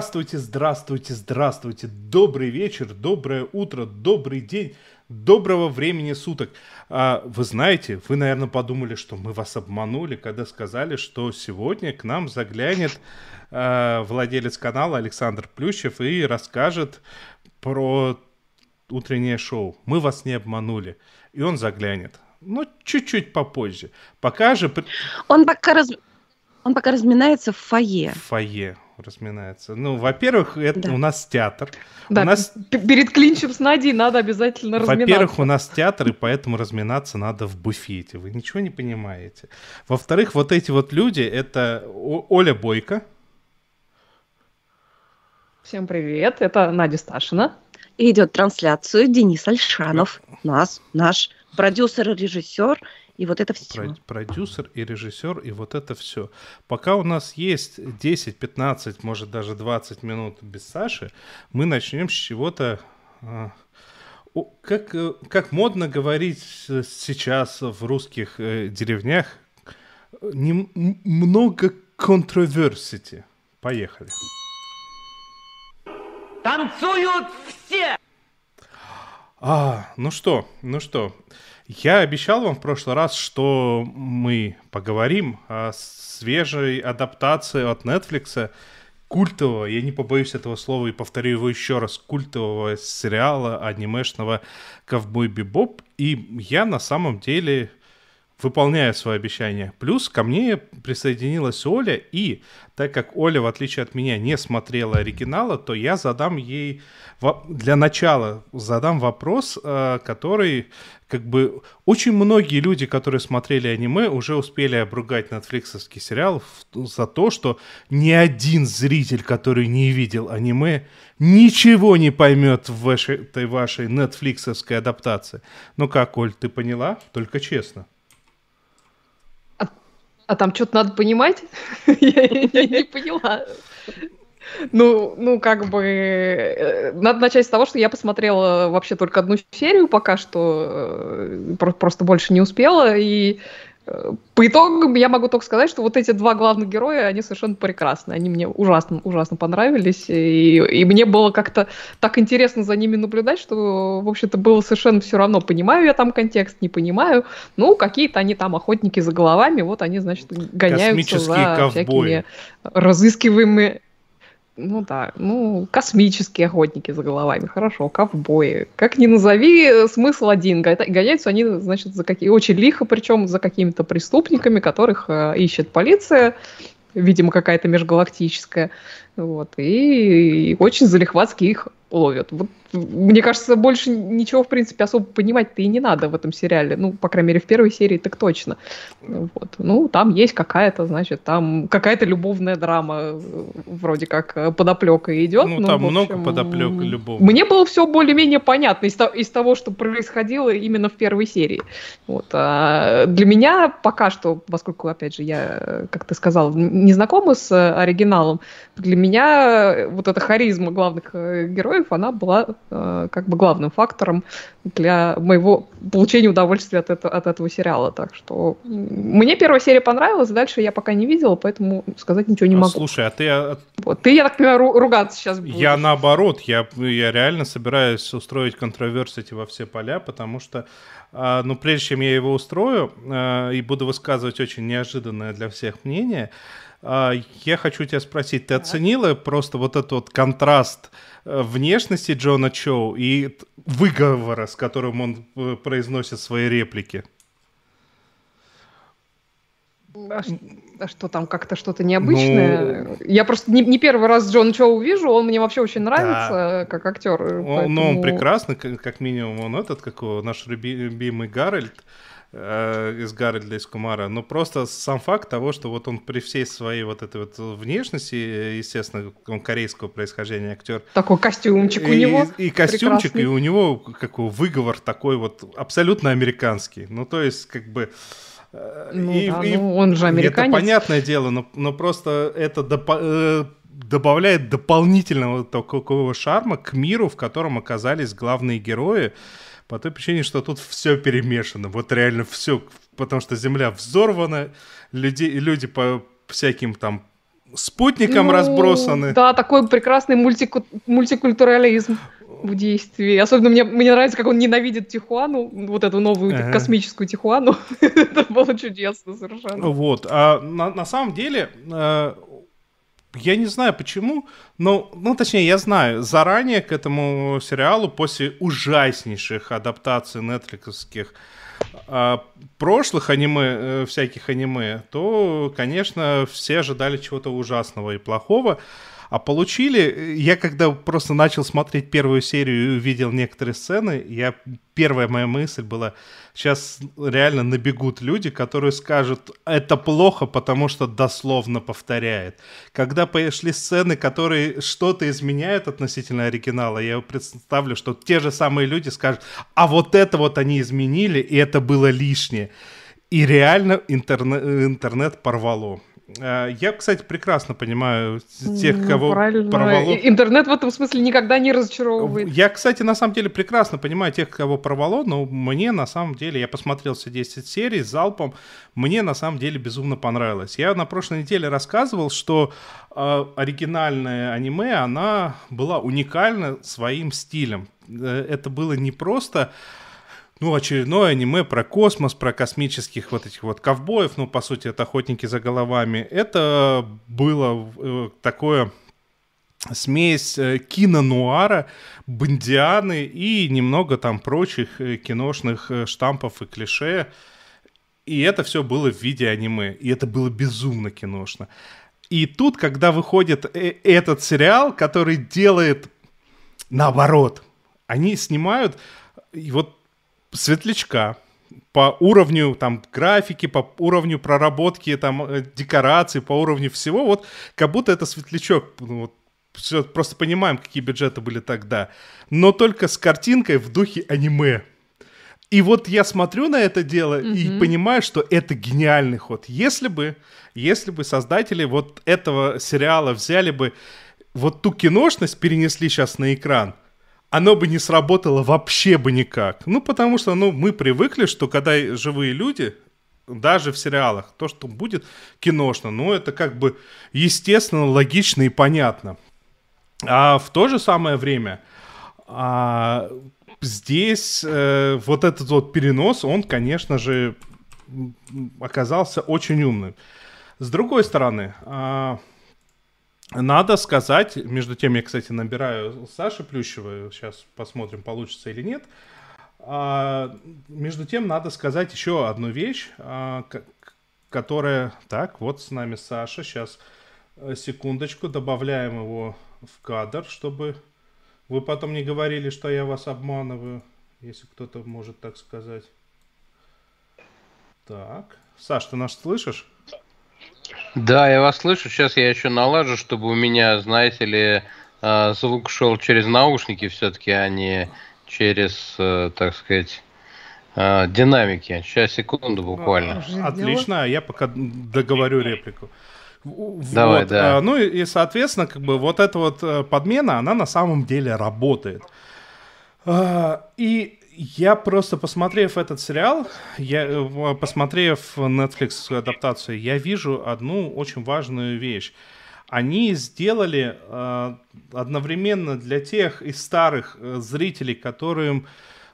Здравствуйте, здравствуйте, здравствуйте. Добрый вечер, доброе утро, добрый день, доброго времени суток. А, вы знаете, вы, наверное, подумали, что мы вас обманули, когда сказали, что сегодня к нам заглянет а, владелец канала Александр Плющев и расскажет про утреннее шоу. Мы вас не обманули. И он заглянет. Но чуть-чуть попозже. Пока же... Он пока, раз... Он пока разминается в фойе. в фойе разминается. Ну, во-первых, это Да. у нас театр. Да, у нас, перед клинчем с Надей надо обязательно разминаться. во-первых, у нас театр, и поэтому разминаться надо в буфете. Вы ничего не понимаете. Во-вторых, вот эти вот люди, это О- Оля Бойко, Всем привет, это Надя Сташина. И идет трансляцию Денис Альшанов. Нас, наш продюсер и режиссер. И вот это все. про- продюсер и режиссер, и вот это все. Пока у нас есть 10, 15, может даже 20 минут без Саши, мы начнем с чего-то... а, Как, э, как модно говорить сейчас в русских э, деревнях, м- много controversity. Поехали. Танцуют все! А, ну что, ну что, я обещал вам в прошлый раз, что мы поговорим о свежей адаптации от Netflix культового, я не побоюсь этого слова и повторю его еще раз, культового сериала анимешного «Ковбой Бибоп». И я на самом деле выполняю свое обещание. Плюс ко мне присоединилась Оля, и так как Оля, в отличие от меня, не смотрела оригинала, то я задам ей для начала задам вопрос, э, который как бы очень многие люди, которые смотрели аниме, уже успели обругать нетфликсовский сериал за то, что ни один зритель, который не видел аниме, ничего не поймет в вашей, этой вашей нетфликсовской адаптации. Ну как, Оль, ты поняла? Только честно. А там что-то надо понимать? Я не поняла. Ну, ну, как бы, э, надо начать с того, что я посмотрела вообще только одну серию пока что, э, про- просто больше не успела, и по итогам я могу только сказать, что вот эти два главных героя, они совершенно прекрасны, они мне ужасно, ужасно понравились, и, и мне было как-то так интересно за ними наблюдать, что, в общем-то, было совершенно все равно, понимаю я там контекст, не понимаю, ну, какие-то они там охотники за головами, вот они, значит, гоняются Космические за ковбои. всякими разыскиваемыми ну да, ну, космические охотники за головами, хорошо, ковбои. Как ни назови, э, смысл один. Гоняются они, значит, за какие очень лихо, причем за какими-то преступниками, которых э, ищет полиция, видимо, какая-то межгалактическая. Вот, и, очень залихватски их ловят. Вот, мне кажется, больше ничего, в принципе, особо понимать-то и не надо в этом сериале. Ну, по крайней мере, в первой серии так точно. Вот. Ну, там есть какая-то, значит, там какая-то любовная драма вроде как э, подоплека идет. Ну, там в много общем, подоплек любовных. Мне было все более-менее понятно из, из того, что происходило именно в первой серии. Вот. А для меня пока что, поскольку, опять же, я, как ты сказал, не знакома с э, оригиналом, для меня э, вот эта харизма главных э, героев, она была э, как бы главным фактором для моего получения удовольствия от, это- от этого сериала. Так что мне первая серия понравилась, дальше я пока не видела, поэтому сказать ничего не А, могу. Слушай, а ты а, Вот. Ты, я так понимаю, ру- ругаться сейчас будешь. Я наоборот, я, я реально собираюсь устроить контроверсити во все поля, потому что, а, ну, прежде чем я его устрою а, и буду высказывать очень неожиданное для всех мнение, а, я хочу тебя спросить, ты оценила просто вот этот вот контраст э, внешности Джона Чоу и выговора, с которым он э, произносит свои реплики? А, а что там, как-то что-то необычное? Я просто не, не первый раз Джон Чоу вижу, он мне вообще очень нравится как актер. Он, Ну, он прекрасный, как, как минимум, он этот, как его, наш люби- любимый Гарольд. Э, из Гарольда из Кумара, но просто сам факт того, что вот он при всей своей вот этой вот внешности, естественно, он корейского происхождения актер. Такой костюмчик у него. И, и костюмчик, прекрасный. и у него какой выговор такой вот абсолютно американский. Ну, то есть, как бы... э, Ну и- да, и- ну он же это американец. понятное дело, но, но просто это допо- э, добавляет дополнительного такого шарма к миру, в котором оказались главные герои, по той причине, что тут все перемешано. Вот реально все, потому что Земля взорвана, люди, люди по всяким там спутникам Ну, разбросаны. Да, такой прекрасный мультику- мультикультурализм в действии. Особенно мне, мне нравится, как он ненавидит Тихуану, вот эту новую Ага. космическую Тихуану. Это было чудесно совершенно. Вот. А на, на самом деле, э, я не знаю почему, но, ну, точнее, я знаю, заранее к этому сериалу, после ужаснейших адаптаций нетфликсовских э, прошлых аниме, э, всяких аниме, то, конечно, все ожидали чего-то ужасного и плохого. А получили, я когда просто начал смотреть первую серию и увидел некоторые сцены, я, первая моя мысль была, сейчас реально набегут люди, которые скажут, это плохо, потому что дословно повторяет. Когда пошли сцены, которые что-то изменяют относительно оригинала, я представлю, что те же самые люди скажут, а вот это вот они изменили, и это было лишнее. И реально интерне- интернет порвало. А, Я, кстати, прекрасно понимаю тех, Ну, кого правильно. порвало. Интернет в этом смысле никогда не разочаровывает. Я, кстати, на самом деле прекрасно понимаю тех, кого порвало, но мне на самом деле, я посмотрел все 10 серий залпом, мне на самом деле безумно понравилось. Я на прошлой неделе рассказывал, что э, оригинальное аниме, она была уникальна своим стилем. Э, Это было не просто ну, очередное аниме про космос, про космических вот этих вот ковбоев, ну, по сути, это охотники за головами. Это было э, такое смесь э, кино-нуара, бандианы и немного там прочих э, киношных э, штампов и клише. И это все было в виде аниме. И это было безумно киношно. И тут, когда выходит э- этот сериал, который делает наоборот, они снимают и вот светлячка по уровню там графики, по уровню проработки там э, декораций, по уровню всего, вот как будто это светлячок, ну, вот, всё, просто понимаем, какие бюджеты были тогда, но только с картинкой в духе аниме. И вот я смотрю на это дело и Мгм. понимаю, что это гениальный ход. Если бы, если бы создатели вот этого сериала взяли бы вот ту киношность, перенесли сейчас на экран, оно бы не сработало вообще бы никак. Ну, потому что, ну, мы привыкли, что когда живые люди, даже в сериалах, то, что будет киношно, ну, это как бы естественно, логично и понятно. А в то же самое время а, здесь э, вот этот вот перенос, он, конечно же, оказался очень умным. С другой стороны, а, надо сказать, между тем я, кстати, набираю Саши Плющевой, сейчас посмотрим, получится или нет. А, между тем, надо сказать еще одну вещь, а, которая... Так, вот с нами Саша, сейчас секундочку, добавляем его в кадр, чтобы вы потом не говорили, что я вас обманываю, если кто-то может так сказать. Так, Саш, ты нас слышишь? Да, я вас слышу. Сейчас я еще налажу, чтобы у меня, знаете ли, э, звук шел через наушники все-таки, а не через, э, так сказать, э, динамики. Сейчас, секунду буквально. Отлично, я пока договорю реплику. Давай, вот, да. ну и, соответственно, как бы вот эта вот подмена, она на самом деле работает. И я просто, посмотрев этот сериал, я, э, посмотрев Netflix адаптацию, я вижу одну очень важную вещь. Они сделали э, одновременно для тех из старых э, зрителей, которым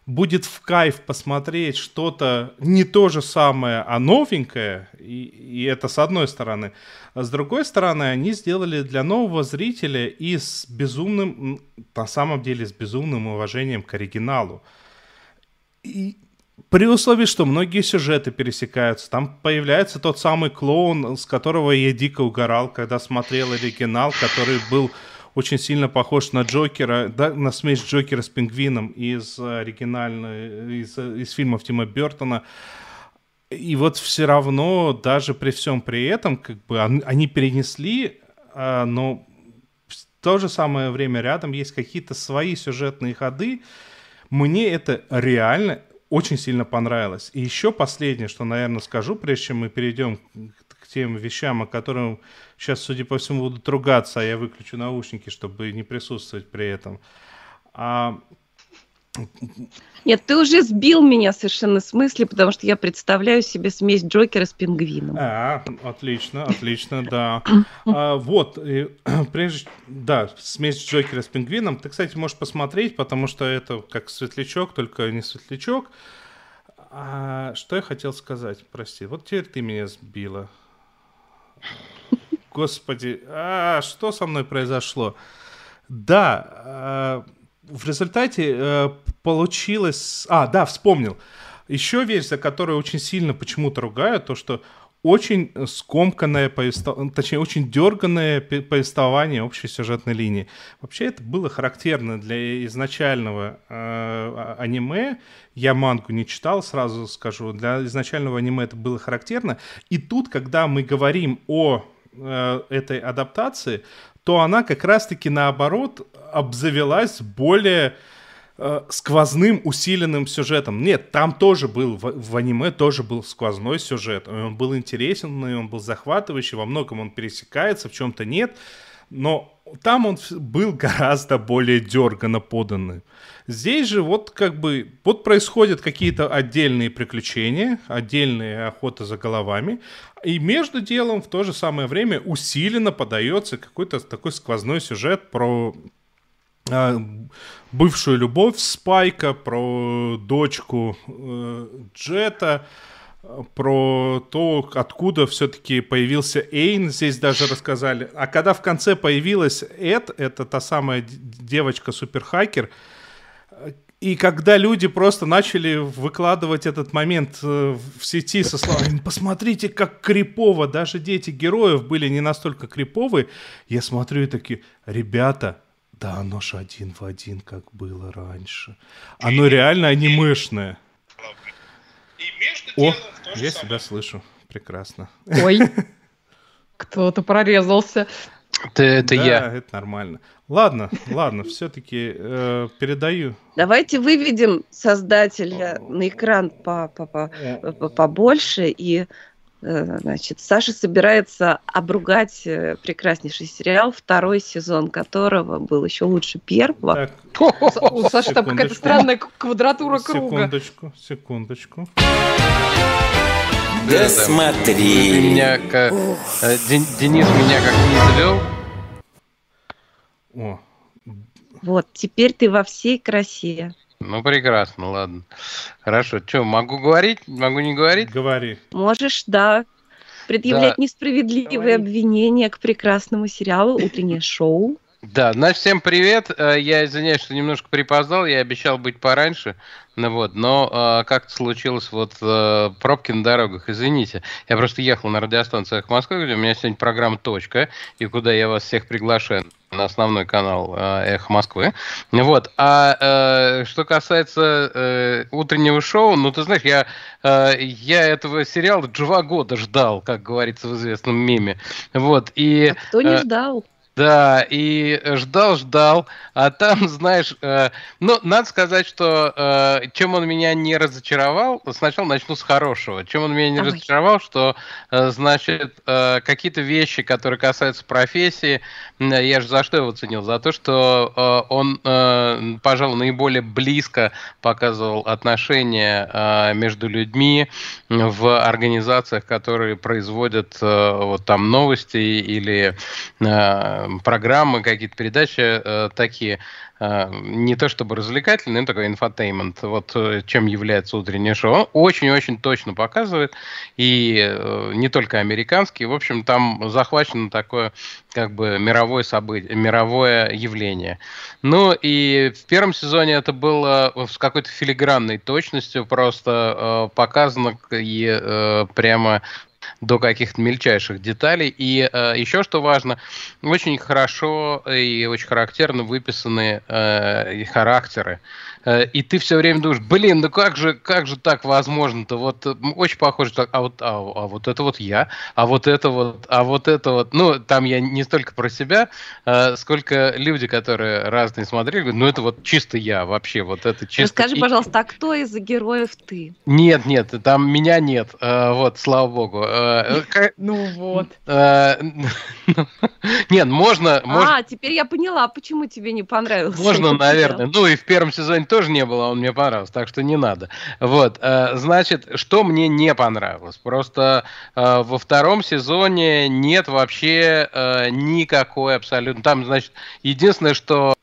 будет в кайф посмотреть что-то не то же самое, а новенькое, и, и это с одной стороны. А с другой стороны, они сделали для нового зрителя и с безумным, на самом деле, с безумным уважением к оригиналу. И при условии, что многие сюжеты пересекаются, там появляется тот самый клоун, с которого я дико угорал, когда смотрел оригинал, который был очень сильно похож на Джокера, да, на смесь Джокера с пингвином из оригинальной, из, из фильмов Тима Бертона. И вот все равно, даже при всем при этом, как бы они перенесли, а, но в то же самое время рядом есть какие-то свои сюжетные ходы. Мне это реально очень сильно понравилось. И еще последнее, что, наверное, скажу, прежде чем мы перейдем к тем вещам, о которых сейчас, судя по всему, будут ругаться, а я выключу наушники, чтобы не присутствовать при этом. А, нет, ты уже сбил меня совершенно с мысли, потому что я представляю себе смесь Джокера с пингвином. А, отлично, отлично, да. А, вот, и, прежде, да, смесь Джокера с пингвином. Ты, кстати, можешь посмотреть, потому что это как светлячок, только не светлячок. А, что я хотел сказать, прости. Вот теперь ты меня сбила. Господи, а, что со мной произошло? Да, а, в результате э, получилось... А, да, вспомнил. Еще версия, которую очень сильно почему-то ругают, то, что очень скомканное повествование, точнее, очень дерганное повествование общей сюжетной линии. Вообще это было характерно для изначального э, а, аниме. Я мангу не читал, сразу скажу. Для изначального аниме это было характерно. И тут, когда мы говорим о э, этой адаптации, то она как раз-таки наоборот обзавелась более э, сквозным усиленным сюжетом. Нет, там тоже был, в, в аниме тоже был сквозной сюжет. Он был интересен, он был захватывающий, во многом он пересекается, в чем-то нет. Но там он был гораздо более дерганно поданный. Здесь же вот как бы вот происходят какие-то отдельные приключения, отдельные охоты за головами, и между делом в то же самое время усиленно подается какой-то такой сквозной сюжет про а, бывшую любовь Спайка, про дочку э, Джета, про то, откуда все-таки появился Эйн, здесь даже рассказали. А когда в конце появилась Эд, это та самая девочка-суперхакер, и когда люди просто начали выкладывать этот момент э, в сети со словами «Посмотрите, как крипово!» Даже дети героев были не настолько криповые. Я смотрю и такие «Ребята, да оно ж один в один, как было раньше. Оно реально анимешное». О, я себя слышу. Прекрасно. Ой, кто-то прорезался. Это, это да, я. это нормально. Ладно, ладно, все-таки э, передаю. Давайте выведем создателя на экран по, по, по, по, побольше. И, э, значит, Саша собирается обругать э, прекраснейший сериал, второй сезон которого был еще лучше первого. Так, У Саши там какая-то странная квадратура круга. Секундочку, секундочку. Да смотри. Меня, как, э, Денис меня как не завел. О. Вот, теперь ты во всей красе. Ну, прекрасно, ладно. Хорошо. Что, могу говорить? Могу не говорить? Говори. Можешь, да. Предъявлять да. несправедливые Говори. обвинения к прекрасному сериалу «Утреннее шоу». Да, значит, всем привет. Э, я извиняюсь, что немножко припоздал, я обещал быть пораньше, ну вот, но э, как-то случилось вот э, пробки на дорогах, извините. Я просто ехал на радиостанциях Москвы, где у меня сегодня программа «Точка», и куда я вас всех приглашаю на основной канал э, «Эхо Москвы». Вот. А э, что касается э, утреннего шоу, ну, ты знаешь, я, э, я этого сериала два года ждал, как говорится в известном меме. Вот. И, а кто не э, ждал? Да, и ждал, ждал, а там, знаешь, э, ну, надо сказать, что э, чем он меня не разочаровал, сначала начну с хорошего. Чем он меня не Ой. разочаровал, что, э, значит, э, какие-то вещи, которые касаются профессии, я же за что его ценил? За то, что э, он, э, пожалуй, наиболее близко показывал отношения э, между людьми в организациях, которые производят э, вот там новости или э, программы, какие-то передачи э, такие, э, не то чтобы развлекательные, но такой infotainment, вот э, чем является утреннее шоу. Очень-очень точно показывает, и не только американский, в общем, там захвачено такое как бы мировое событие, мировое явление. Ну и в первом сезоне это было с какой-то филигранной точностью просто э, показано и э, прямо до каких-то мельчайших деталей. И э, еще что важно, очень хорошо и очень характерно выписаны э, характеры и ты все время думаешь, блин, ну как же, как же так возможно-то? Вот очень похоже, так, а вот, а, а вот это вот я, а вот это вот, а вот это вот, ну там я не столько про себя, сколько люди, которые разные смотрели, говорят, ну это вот чисто я вообще, вот это чисто. Расскажи, пожалуйста, а кто из героев ты? Нет, нет, там меня нет, вот, слава богу. Ну вот. Нет, можно... А, теперь я поняла, почему тебе не понравился. Можно, наверное. Ну и в первом сезоне тоже не было, он мне понравился, так что не надо. Вот, э, значит, что мне не понравилось? Просто э, во втором сезоне нет вообще э, никакой абсолютно... Там, значит, единственное, что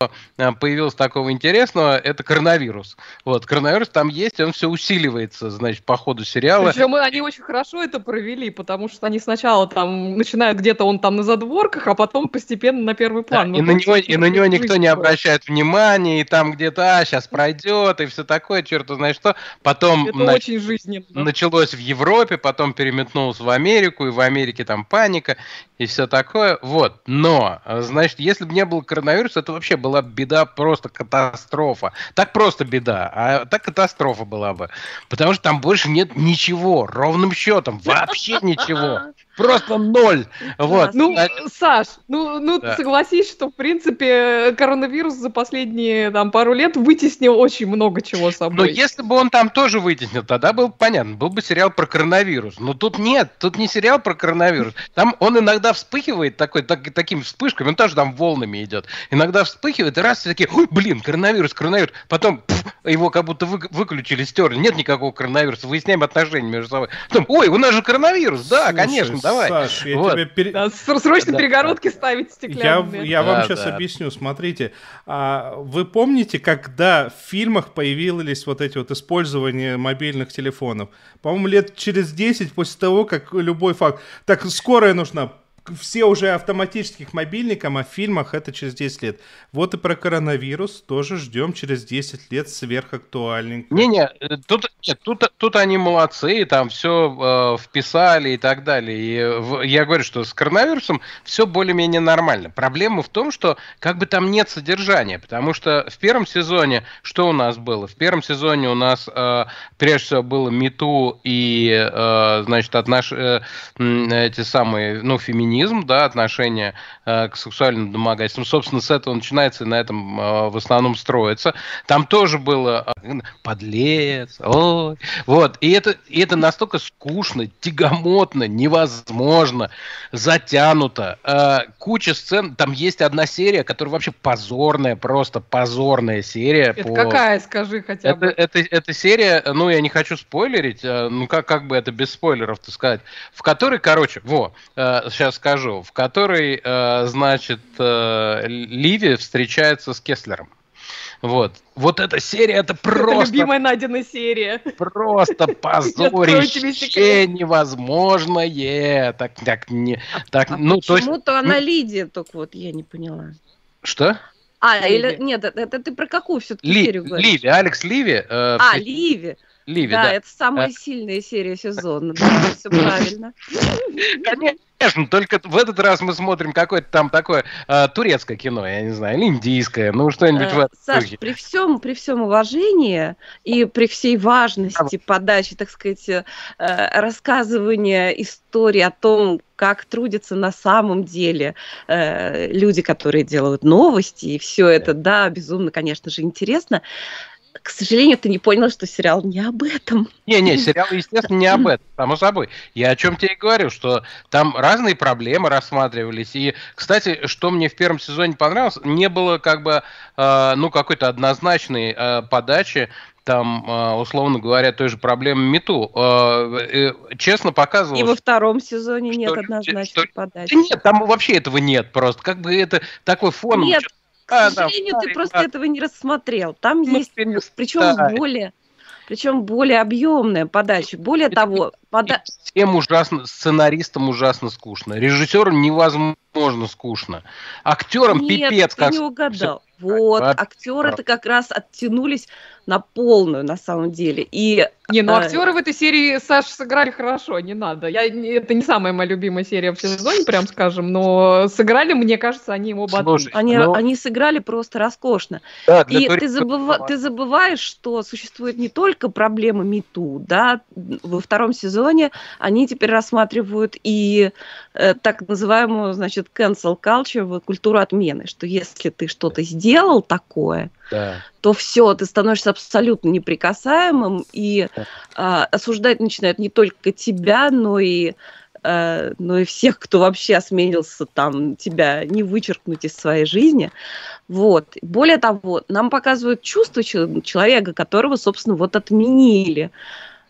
появилось такого интересного, это коронавирус. Вот, коронавирус там есть, он все усиливается, значит, по ходу сериала. Причем они очень хорошо это провели, потому что они сначала там начинают где-то он там на задворках, а потом постепенно на первый план. Да, и, на него, и на него никто не обращает внимания, и там где-то, а, сейчас пройдет, и все такое, черт знает что. Потом Это на... очень жизненно. началось в Европе, потом переметнулось в Америку, и в Америке там паника, и все такое. Вот. Но, значит, если бы не было коронавируса, это вообще была беда, просто катастрофа. Так просто беда, а так катастрофа была бы. Потому что там больше нет ничего, ровным счетом, вообще ничего. Просто ноль. Вот. Ну, Саш, ну, ну да. согласись, что, в принципе, коронавирус за последние там, пару лет вытеснил очень много чего собой. Но если бы он там тоже вытеснил, тогда было бы понятно. Был бы сериал про коронавирус. Но тут нет, тут не сериал про коронавирус. Там он иногда вспыхивает такой, так, такими вспышками, он тоже там волнами идет. Иногда вспыхивает, и раз все такие, ой, блин, коронавирус, коронавирус. Потом пф, его как будто вы, выключили, стерли. Нет никакого коронавируса, выясняем отношения между собой. Потом, ой, у нас же коронавирус, да, Слушай, конечно, давай. Саш, я вот. тебе... Пере... Да, срочно да, перегородки да. ставить стеклянные. Я, я вам да, сейчас да. объясню. Смотрите, а, вы помните, когда в фильмах появились вот эти вот использования мобильных телефонов? По-моему, лет через 10 после того, как любой факт... Так, скорая нужна, все уже автоматических мобильникам, а в фильмах это через 10 лет. Вот и про коронавирус тоже ждем через 10 лет сверхактуальненько. Не-не, э, тут, тут, тут они молодцы, там все э, вписали и так далее. И в, я говорю, что с коронавирусом все более-менее нормально. Проблема в том, что как бы там нет содержания, потому что в первом сезоне что у нас было? В первом сезоне у нас э, прежде всего было Мету и, э, значит, отнош... э, эти самые, ну, феминизм феминизм, да, отношение э, к сексуальным домогательствам. Собственно, с этого начинается и на этом э, в основном строится. Там тоже было э, подлец, ой. Вот. И это, и это настолько скучно, тягомотно, невозможно, затянуто. Э, куча сцен. Там есть одна серия, которая вообще позорная, просто позорная серия. Это по... какая, скажи хотя это, бы. Это, это, это серия, ну, я не хочу спойлерить, э, ну, как, как бы это без спойлеров-то сказать, в которой, короче, во, э, сейчас скажу, в которой, э, значит, э, Ливи встречается с Кеслером. Вот. Вот эта серия, это просто... Это любимая Надина серия. Просто позорище невозможное. Так, так, не... Так, а ну, почему-то есть... она Лидия, только вот я не поняла. Что? А, или... Нет, это, это ты про какую все-таки Ли... серию говоришь? Ливи, Алекс Ливи. Э, а, Ливи. Ливи, да, да. это самая а... сильная серия сезона, да, все правильно. Конечно, только в этот раз мы смотрим какое-то там такое э, турецкое кино, я не знаю, или индийское, ну что-нибудь э, в этом Саш, при всем, при всем уважении и при всей важности подачи, так сказать, э, рассказывания истории о том, как трудятся на самом деле э, люди, которые делают новости, и все это, да, безумно, конечно же, интересно к сожалению, ты не понял, что сериал не об этом. Не-не, сериал, естественно, не об этом, само собой. Я о чем тебе и говорю, что там разные проблемы рассматривались. И, кстати, что мне в первом сезоне понравилось, не было как бы, э, ну, какой-то однозначной э, подачи там, э, условно говоря, той же проблемы Мету. Э, э, честно показывал. И во втором сезоне что, нет однозначной что, подачи. Нет, там вообще этого нет просто. Как бы это такой фон. Нет, к а, сожалению, ты просто этого не рассмотрел. Там ну, есть, причем более, причем более объемная подача. Более того, пода... всем ужасно, сценаристам ужасно скучно, режиссерам невозможно скучно, актерам Нет, пипец ты как. не угадал. Вот, актеры-то как раз оттянулись на полную, на самом деле. И Не, ну э, актеры в этой серии, Саш, сыграли хорошо, не надо. Я, это не самая моя любимая серия в сезоне, прям скажем, но сыграли, мне кажется, они оба. Слушай, они, ну, они сыграли просто роскошно. да, И ты, это ты забываешь, что существует не только проблема МИТУ, да, во втором сезоне они теперь рассматривают и э, так называемую, значит, cancel culture, вот культуру отмены, что если ты что-то сделал такое, Да. то все, ты становишься абсолютно неприкасаемым, и а, осуждать начинают не только тебя, но и э, но и всех, кто вообще осмелился там тебя не вычеркнуть из своей жизни. Вот. Более того, нам показывают чувство чел- человека, которого, собственно, вот отменили.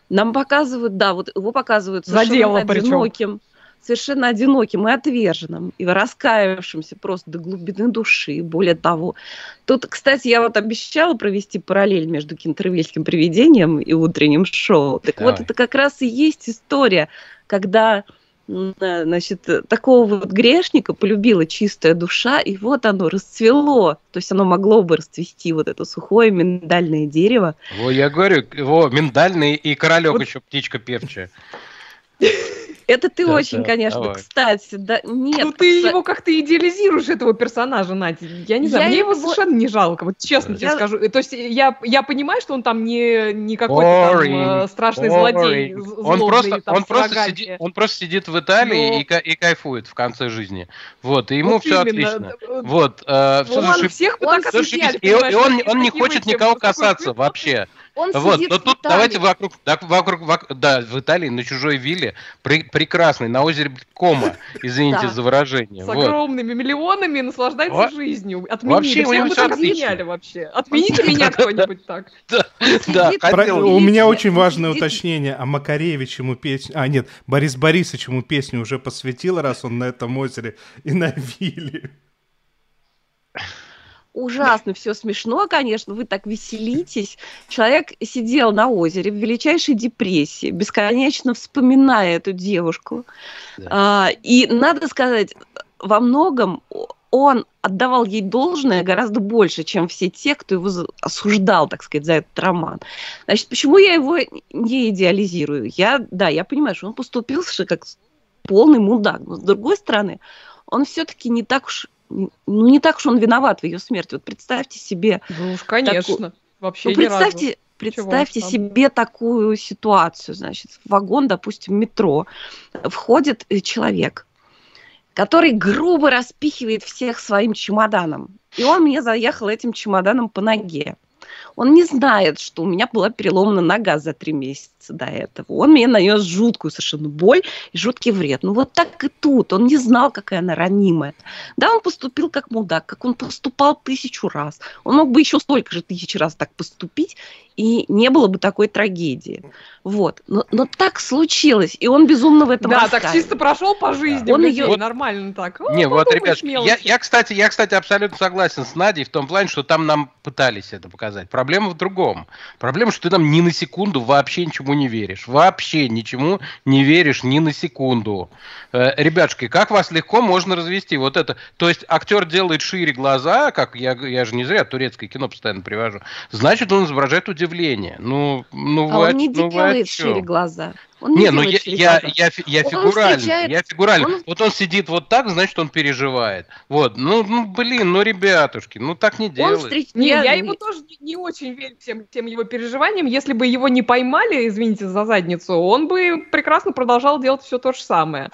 Нам показывают, да, вот его показывают совершенно дело причем. Совершенно одиноким и отверженным, и раскаявшимся просто до глубины души. Более того, тут, кстати, я вот обещала провести параллель между кентервильским привидением и утренним шоу. Так вот, Давай. это как раз и есть история, когда э, значит, такого вот грешника полюбила чистая душа, и вот оно расцвело. То есть оно могло бы расцвести вот это сухое миндальное дерево. Во, я говорю, во, миндальный и королек Вот- еще птичка певчая. Это ты Да, очень, да, конечно, давай. кстати, да, нет. Ну ты кста- его как-то идеализируешь, этого персонажа, Надя. Я не знаю, Я мне его его- совершенно не жалко, вот честно тебе Я- скажу. Э, То есть я, я понимаю, что он там не, не какой-то там Boring, э, страшный boring. злодей, з- Он злобный, просто, там, он, просто сидит, он просто сидит в Италии Но- и, ка- и кайфует в конце жизни. Вот, и ему Вот все именно. отлично. Э, Вот, э, Он зашибись. всех он зашибись. И, и он, он не хочет никого касаться «Вы вообще. Он Вот, сидит но в тут давайте вокруг, да, вокруг, вок- да, в Италии на чужой вилле, пре- прекрасный, на озере Кома, извините за выражение. С Вот. огромными миллионами наслаждается жизнью. Вообще, Отменили. так отлично. отменяли вообще. Отмените меня кто-нибудь так. У меня очень важное уточнение. А Макаревич ему песню... А, нет, Борис Борисович ему песню уже посвятил, раз он на этом озере и на вилле. Ужасно все смешно, конечно, вы так веселитесь. Человек сидел на озере в величайшей депрессии, бесконечно вспоминая эту девушку. Да. А, и надо сказать, во многом он отдавал ей должное гораздо больше, чем все те, кто его осуждал, так сказать, за этот роман. Значит, почему я его не идеализирую? Я, да, я понимаю, что он поступил как полный мудак, но с другой стороны, он все-таки не так уж ну, не так уж он виноват в ее смерти. Вот представьте себе, Ну уж, конечно. Вообще ну, ни разу. представьте, представьте себе такую ситуацию, значит, в вагон, допустим, метро входит э, человек, который грубо распихивает всех своим чемоданом, и он мне заехал этим чемоданом по ноге. Он не знает, что у меня была переломана нога за три месяца до этого. Он мне нанес жуткую совершенно боль и жуткий вред. Ну вот так и тут. Он не знал, какая она ранимая. Да, он поступил как мудак, как он поступал тысячу раз. Он мог бы еще столько же тысяч раз так поступить, и не было бы такой трагедии. Вот. Но, но так случилось, и он безумно в этом Да, так раскаялся. чисто прошел по жизни, Он он её- Вот- нормально так. О, Не, вот, подумаешь, ребят, я, я, кстати, я, кстати, абсолютно согласен с Надей в том плане, что там нам пытались это показать. Проблема в другом. Проблема, что ты там ни на секунду вообще ничему не веришь. Вообще ничему не веришь ни на секунду. Э, ребятушки, как вас легко можно развести? Вот это. То есть актер делает шире глаза, как я, я же не зря турецкое кино постоянно привожу. Значит, он изображает удивление. Ну, ну А вы, он не ну, делает шире глаза. Он не, Не, ну я, я, я, я фигурально, встречает- я фигурально. он- Вот он сидит вот так, значит, он переживает. Вот, ну, ну, блин, ну, ребятушки, ну, так не Он делают. встреч... Не, я, я- ему тоже не, не очень верю всем, всем его переживаниям. Если бы его не поймали, извините за задницу, он бы прекрасно продолжал делать все то же самое.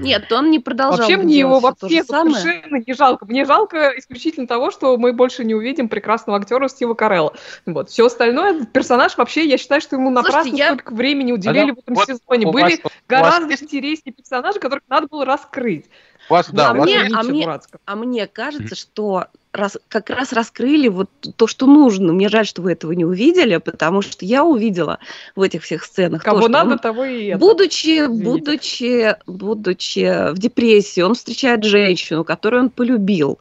Нет, он не продолжал вообще мне его вообще совершенно не жалко. Мне жалко исключительно того, что мы больше не увидим прекрасного актера Стива Карелла. Вот. Все остальное, персонаж вообще, я считаю, что ему Слушайте, напрасно я- столько времени уделили в этом вот сезоне. Были вас- вас гораздо есть- интереснее персонажи, которых надо было раскрыть. У вас, да, а у вас мне- а мне-. А мне кажется, что раз, как раз раскрыли вот то, что нужно. Мне жаль, что вы этого не увидели, потому что я увидела в этих всех сценах то, Кого что надо, он, того и это. будучи, Извините. будучи, будучи в депрессии, он встречает женщину, которую он полюбил.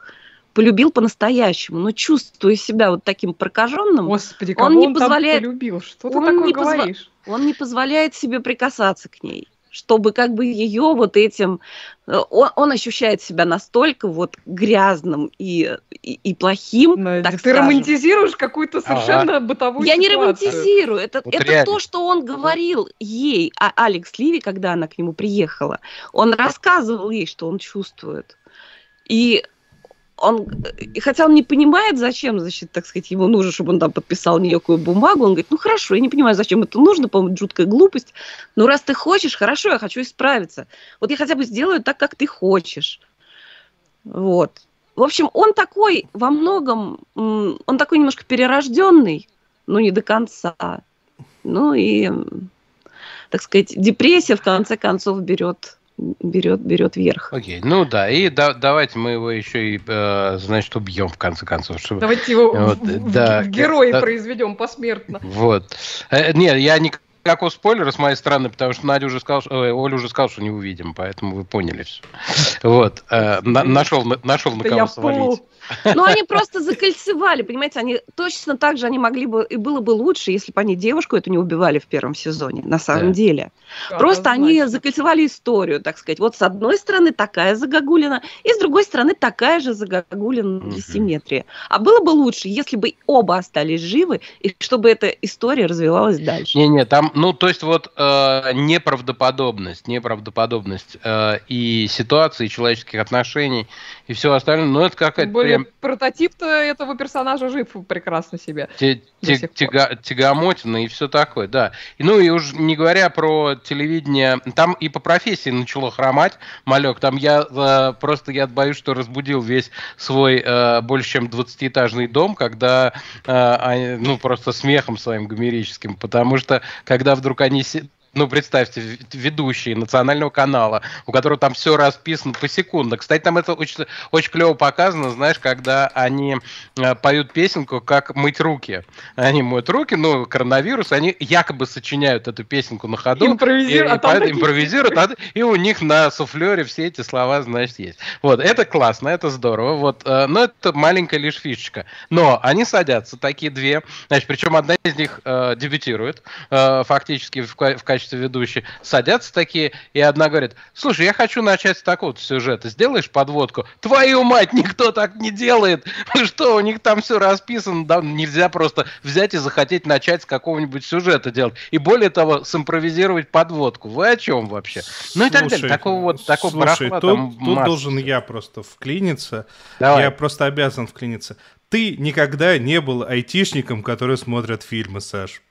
Полюбил по-настоящему, но чувствуя себя вот таким прокаженным, Господи, он не он позволяет- там полюбил? Что ты он такое не позва- говоришь? Он не позволяет себе прикасаться к ней. чтобы как бы ее вот этим... Э, он, он ощущает себя настолько вот грязным и, и, и плохим, Надя, так ты скажем. романтизируешь какую-то совершенно бытовую Я не ситуацию. романтизирую. Это, Вот это реально. то, что он говорил ей, а Алекс Ливи, когда она к нему приехала. Он рассказывал ей, что он чувствует. И он, и хотя он не понимает, зачем, значит, так сказать, ему нужно, чтобы он там подписал некую бумагу, он говорит, ну хорошо, я не понимаю, зачем это нужно, по-моему, жуткая глупость, но раз ты хочешь, хорошо, я хочу исправиться. Вот я хотя бы сделаю так, как ты хочешь. Вот. В общем, он такой во многом, он такой немножко перерожденный, но не до конца. Ну и, так сказать, депрессия в конце концов берет, берет, берет верх. Окей, ну да, и да- давайте мы его еще и, э, значит, убьем в конце концов. Чтобы... Давайте его Вот, в, да, в герои да. произведем посмертно. Вот. Э, Нет, я никакого спойлера с моей стороны, потому что Надя уже сказал, что, ой, Оля уже сказал, что не увидим, поэтому вы поняли все. Вот. э, на- Нашел, на- нашел на Да кого свалить. Ну, они просто закольцевали, понимаете, они точно так же они могли бы, и было бы лучше, если бы они девушку эту не убивали в первом сезоне, на самом Да. деле. Просто они закольцевали историю, так сказать. Вот с одной стороны такая загогулина, и с другой стороны такая же загогулина Мгм. для симметрии. А было бы лучше, если бы оба остались живы, и чтобы эта история развивалась дальше. Не-не, там, ну, то есть вот э, неправдоподобность, неправдоподобность э, и ситуации, и человеческих отношений, и все остальное, ну, это какая-то более прям прототип-то этого персонажа жив прекрасно себе. те- до те- сих пор. тяга- тягомотина и все такое, да. И, ну, и уж не говоря про телевидение, там и по профессии начало хромать, малек, там я э, просто, я боюсь, что разбудил весь свой э, больше чем 20-этажный дом, когда, э, они, ну, просто смехом своим гомерическим, потому что, когда вдруг они ну, представьте, в- ведущие национального канала, у которого там все расписано посекундно. Кстати, там это очень, очень клево показано, знаешь, когда они э, поют песенку «Как мыть руки». Они моют руки, ну, коронавирус, они якобы сочиняют эту песенку на ходу. Импровизируют, и- а поэт такие импровизирует, а- и у них на суфлере все эти слова, значит, есть. Вот, это классно, это здорово, вот, э, но это маленькая лишь фишечка. Но они садятся, такие две, значит, причем одна из них э, дебютирует, э, фактически в, в качестве ведущей, садятся такие, и одна говорит, слушай, я хочу начать с такого сюжета, сделаешь подводку? Твою мать, никто так не делает! Что, у них там все расписано, да, нельзя просто взять и захотеть начать с какого-нибудь сюжета делать. И более того, симпровизировать подводку. Вы о чем вообще? Ну и так далее. Такого вот- такого слушай, барахла тут, там тут масса должен я просто вклиниться. Давай. Я просто обязан вклиниться. Ты никогда не был айтишником, который смотрит фильмы, Саш.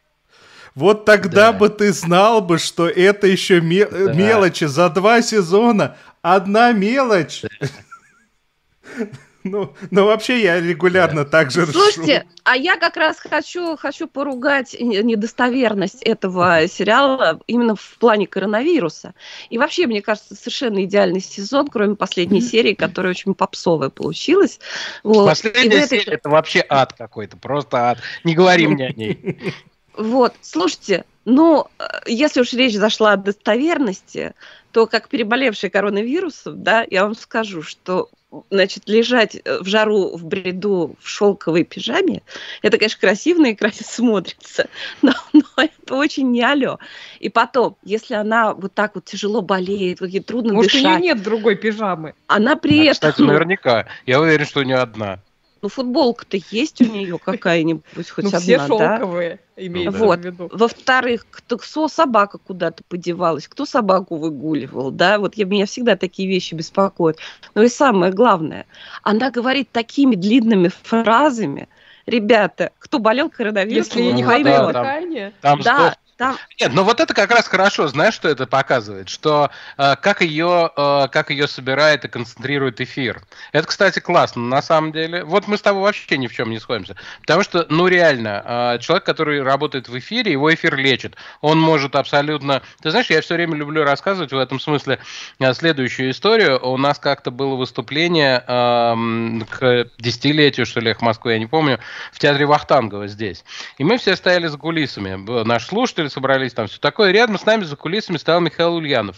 Вот тогда Да. бы ты знал бы, что это еще ме- э, Да. мелочи за два сезона. Одна мелочь. Ну, ну, вообще я регулярно так же Слушайте, а я как раз хочу, хочу поругать не- недостоверность этого сериала именно в плане коронавируса. И вообще, мне кажется, совершенно идеальный сезон, кроме последней серии, которая очень попсовая получилась. Вот. Последняя этой- серия это вообще ад какой-то, просто ад. Не говори мне о ней. Вот, слушайте, ну, э, если уж речь зашла о достоверности, то как переболевший коронавирусом, да, я вам скажу, что значит, лежать э, в жару, в бреду, в шелковой пижаме, это, конечно, красиво на экране смотрится, но, но это очень не алё. И потом, если она вот так вот тяжело болеет, вот ей трудно Может, у нее дышать, нет другой пижамы. она при Да, этом, Кстати, наверняка. Я уверен, что у нее одна. Ну, футболка-то есть у нее какая-нибудь, хоть Ну, одна, все да? шелковые, имеется Вот. в виду. Во-вторых, кто, кто собака куда-то подевалась, кто собаку выгуливал, да, вот я, меня всегда такие вещи беспокоят. Но и самое главное, она говорит такими длинными фразами, ребята, кто болел коронавирусом, Если не Ну, хватает да, там- дыхания. Там да, там, Нет, ну вот это как раз хорошо, знаешь, что это показывает? Что э, как ее э, как ее собирает и концентрирует эфир. Это, кстати, классно, на самом деле. Вот мы с тобой вообще ни в чем не сходимся. Потому что, ну реально, э, человек, который работает в эфире, его эфир лечит. Он может абсолютно... Ты знаешь, я все время люблю рассказывать в этом смысле э, следующую историю. У нас как-то было выступление эм, к десятилетию, что ли, к Москве, я не помню, в театре Вахтангова здесь. И мы все стояли за кулисами. Б- Наши слушатели собрались, там все такое. Рядом с нами за кулисами стоял Михаил Ульянов,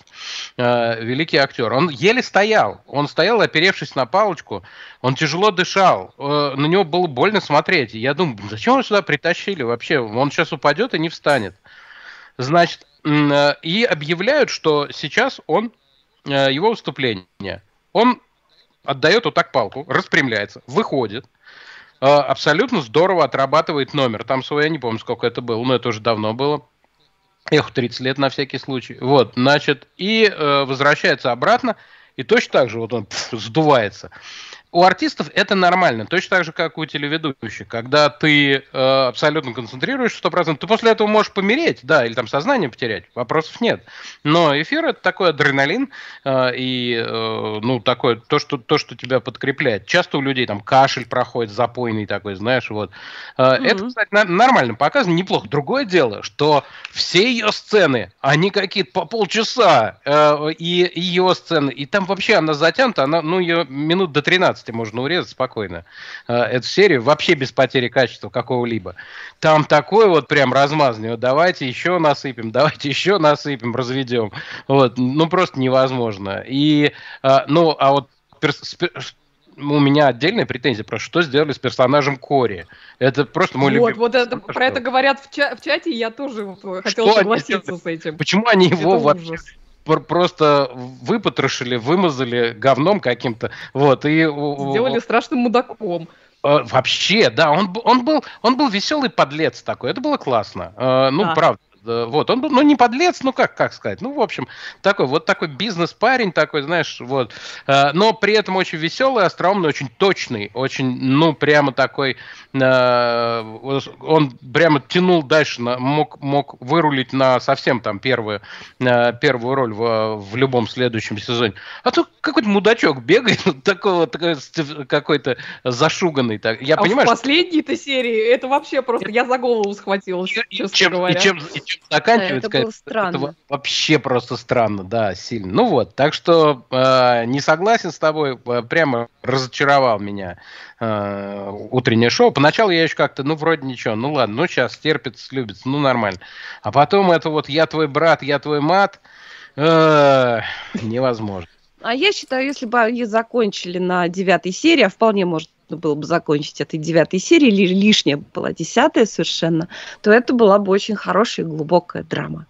э, великий актер. Он еле стоял. Он стоял, оперевшись на палочку. Он тяжело дышал. Э, на него было больно смотреть. Я думаю, «Блин, зачем его сюда притащили вообще? Он сейчас упадет и не встанет. Значит, э, и объявляют, что сейчас он, э, его выступление, он отдает вот так палку, распрямляется, выходит, э, абсолютно здорово отрабатывает номер. Там свой, я не помню, сколько это было, но это уже давно было. Эх, 30 лет на всякий случай. Вот, значит, и э, возвращается обратно, и точно так же вот он пф, сдувается у артистов это нормально, точно так же, как у телеведущих. Когда ты э, абсолютно концентрируешься 100%, ты после этого можешь помереть, да, или там сознание потерять, вопросов нет. Но эфир это такой адреналин э, и, э, ну, такое, то что, то, что тебя подкрепляет. Часто у людей там кашель проходит, запойный такой, знаешь, вот. Э, mm-hmm. Это, кстати, на- нормально показано, неплохо. Другое дело, что все ее сцены, они какие-то по полчаса, э, и ее сцены, и там вообще она затянута, она, ну, ее минут до 13 15 можно урезать спокойно э, эту серию, вообще без потери качества какого-либо. Там такой вот прям размазанный, вот давайте еще насыпем, давайте еще насыпем, разведем. Вот, ну просто невозможно. И, э, ну, а вот у меня отдельная претензия про что сделали с персонажем Кори. Это просто мой вот, любимый. Вот это, про это говорят в, ча- в чате, и я тоже вот хотела согласиться с этим. Почему они его это вообще просто выпотрошили, вымазали говном каким-то, вот, и... Сделали страшным мудаком. Э, вообще, да, он, он, был, он был веселый подлец такой, это было классно. Э, ну, да. правда. Вот, он был, ну, не подлец, ну, как, как сказать, ну, в общем, такой, вот такой бизнес-парень такой, знаешь, вот, э, но при этом очень веселый, остроумный, очень точный, очень, ну, прямо такой, э, он прямо тянул дальше, мог, мог вырулить на совсем там первую, э, первую роль в, в любом следующем сезоне. А то какой-то мудачок бегает, такой, такой какой-то зашуганный. Так. Я а понимаю, в последней-то серии это вообще просто, я за голову схватилась, чем. И чем, и чем заканчивается, это, было странно. это вообще просто странно, да, сильно. Ну вот, так что э, не согласен с тобой, э, прямо разочаровал меня э, утреннее шоу. Поначалу я еще как-то, ну, вроде ничего, ну ладно, ну сейчас терпится, любится, ну нормально. А потом это вот я твой брат, я твой мат, э, невозможно. А я считаю, если бы они закончили на девятой серии, а вполне может было бы закончить этой девятой серии, лишняя была десятая совершенно, то это была бы очень хорошая и глубокая драма.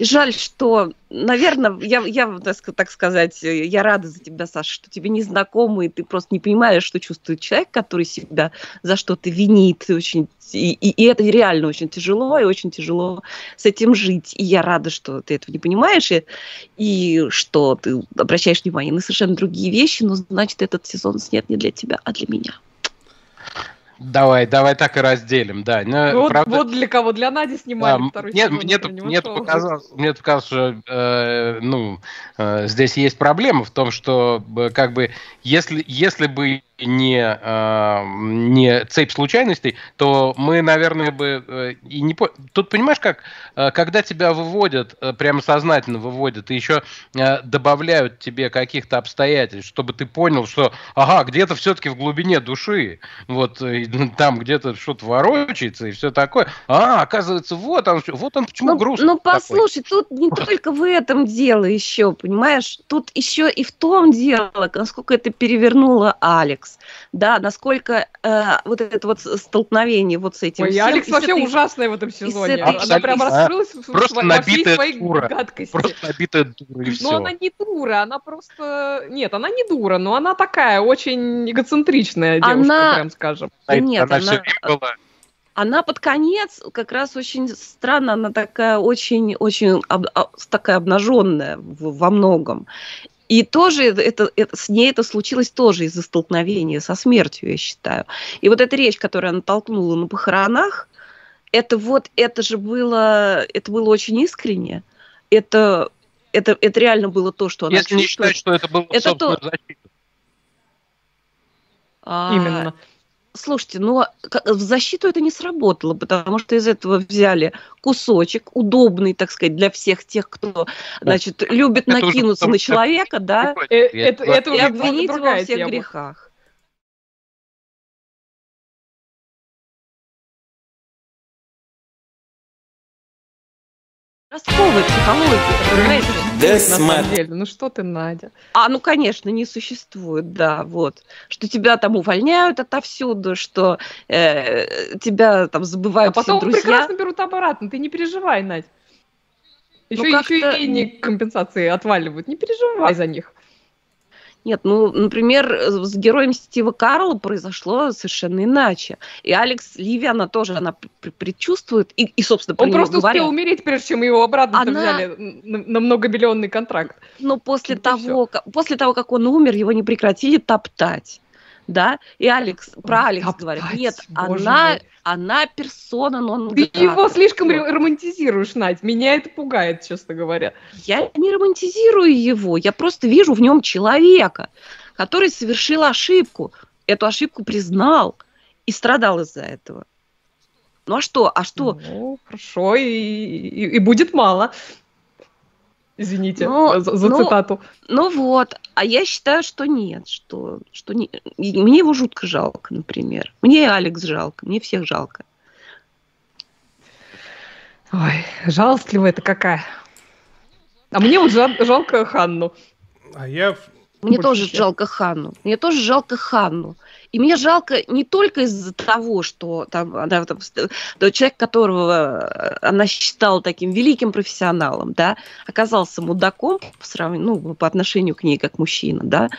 Жаль, что, наверное, я, я так сказать, я рада за тебя, Саша, что тебе незнакомый, ты просто не понимаешь, что чувствует человек, который себя за что-то винит. Очень, и, и, и это реально очень тяжело, и очень тяжело с этим жить. И я рада, что ты этого не понимаешь, и, и что ты обращаешь внимание на совершенно другие вещи, но значит, этот сезон снят не для тебя, а для меня. Давай, давай так и разделим, да. Но, ну, вот, правда... вот для кого? Для Нади снимали да, второй нет, сезон. Мне, мне, показалось, мне показалось, что э, ну, э, здесь есть проблема в том, что э, как бы если, если бы не, э, не цепь случайностей, то мы, наверное, бы э, и не по... Тут понимаешь, как, э, когда тебя выводят, э, прямо сознательно выводят, и еще э, добавляют тебе каких-то обстоятельств, чтобы ты понял, что, ага, где-то все-таки в глубине души, вот э, там где-то что-то ворочается и все такое. А, оказывается, вот он, вот он почему ну, грустный. Ну, послушай, такой. тут не только в этом дело еще, понимаешь, тут еще и в том дело, насколько это перевернула Алекс, да, насколько э, вот это вот столкновение вот с этим Ой, всем, Алекс вообще этой, ужасная в этом сезоне. Этой, Она прям раскрылась просто во набитая своей дура. гадкости. Просто набитая дура и все. Но она не дура, она просто... Нет, она не дура, но она такая очень эгоцентричная девушка, она... прям скажем. Нет, она, она... была она под конец как раз очень странно, она такая очень, очень об, такая обнаженная в, во многом. И тоже это, это, с ней это случилось тоже из-за столкновения со смертью, я считаю. И вот эта речь, которую она толкнула на похоронах, это вот, это же было, это было очень искренне. Это, это, это реально было то, что она Если чувствует. не считать, что это было это то... защиту. А, Именно. Слушайте, ну в защиту это не сработало, потому что из этого взяли кусочек, удобный, так сказать, для всех тех, кто, значит, любит это накинуться на человека, да, э, это, это, и обвинить во всех грехах. Подростковая психология, Да на самом деле. Ну что ты, Надя? А, ну, конечно, не существует, да, вот. Что тебя там увольняют отовсюду, что э, тебя там забывают а потом все друзья. прекрасно берут обратно, ты не переживай, Надя. Еще, Ну, еще и не компенсации отваливают. Не переживай за них. Нет, ну, например, э, с героем Стива Карла произошло совершенно иначе. И Алекс Ливи, она тоже, она пр- предчувствует, и, и собственно, Он просто говорят. успел умереть, прежде чем его обратно Она- взяли на, на многомиллионный контракт. Но после и того, как, после того, как он умер, его не прекратили топтать. Да, и Алекс, про Алекс топтать, говорят, нет, она, мой. она персона, но Ты его слишком романтизируешь, Надь. Меня это пугает, честно говоря. Я не романтизирую его, я просто вижу в нем человека, который совершил ошибку, эту ошибку признал и страдал из-за этого. Ну а что? А что? Ну, хорошо, и, и- и будет мало. Извините Ну, за, за ну, цитату. Ну вот, а я считаю, что нет, что, что не... мне его жутко жалко, например. Мне и Алекс жалко, мне всех жалко. Ой, жалостливая это какая. А мне вот жал- жалко Ханну. А я... в- Мне Больше тоже всех. жалко Ханну. Мне тоже жалко Ханну. И мне жалко не только из-за того, что там, она, там, да, человек, которого э, она считала таким великим профессионалом, да, оказался мудаком по, сравнению, ну, по отношению к ней как мужчина, да.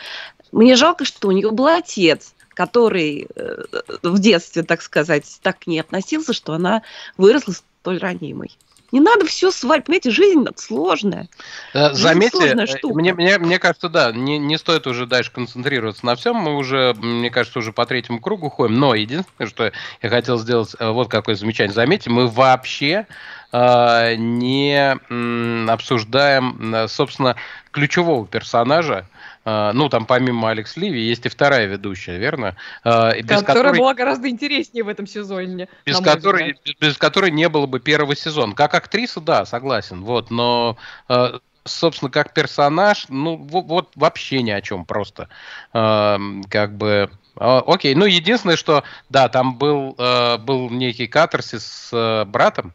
Мне жалко, что у нее был отец, который э, в детстве, так сказать, так к ней относился, что она выросла столь ранимой. Не надо все свалить, понимаете, жизнь сложная. Э, Заметьте, сложная э, штука. мне, мне, мне кажется, да, не, не стоит уже дальше концентрироваться на всем. Мы уже, мне кажется, уже по третьему кругу ходим. Но единственное, что я хотел сделать, э, вот какое замечание. Заметьте, мы вообще не м, обсуждаем, э, собственно, ключевого персонажа. Э, ну, там помимо Алекс Ливи есть и вторая ведущая, верно? И без Которая которой- была гораздо интереснее в этом сезоне. без которой, взгляд. без которой не было бы первого сезона. Как актриса, да, согласен. Вот, но, э, собственно, как персонаж, ну, во- вот, вообще ни о чем просто. Как бы. Окей, ну единственное, что да, там был, э, был некий катарсис с братом.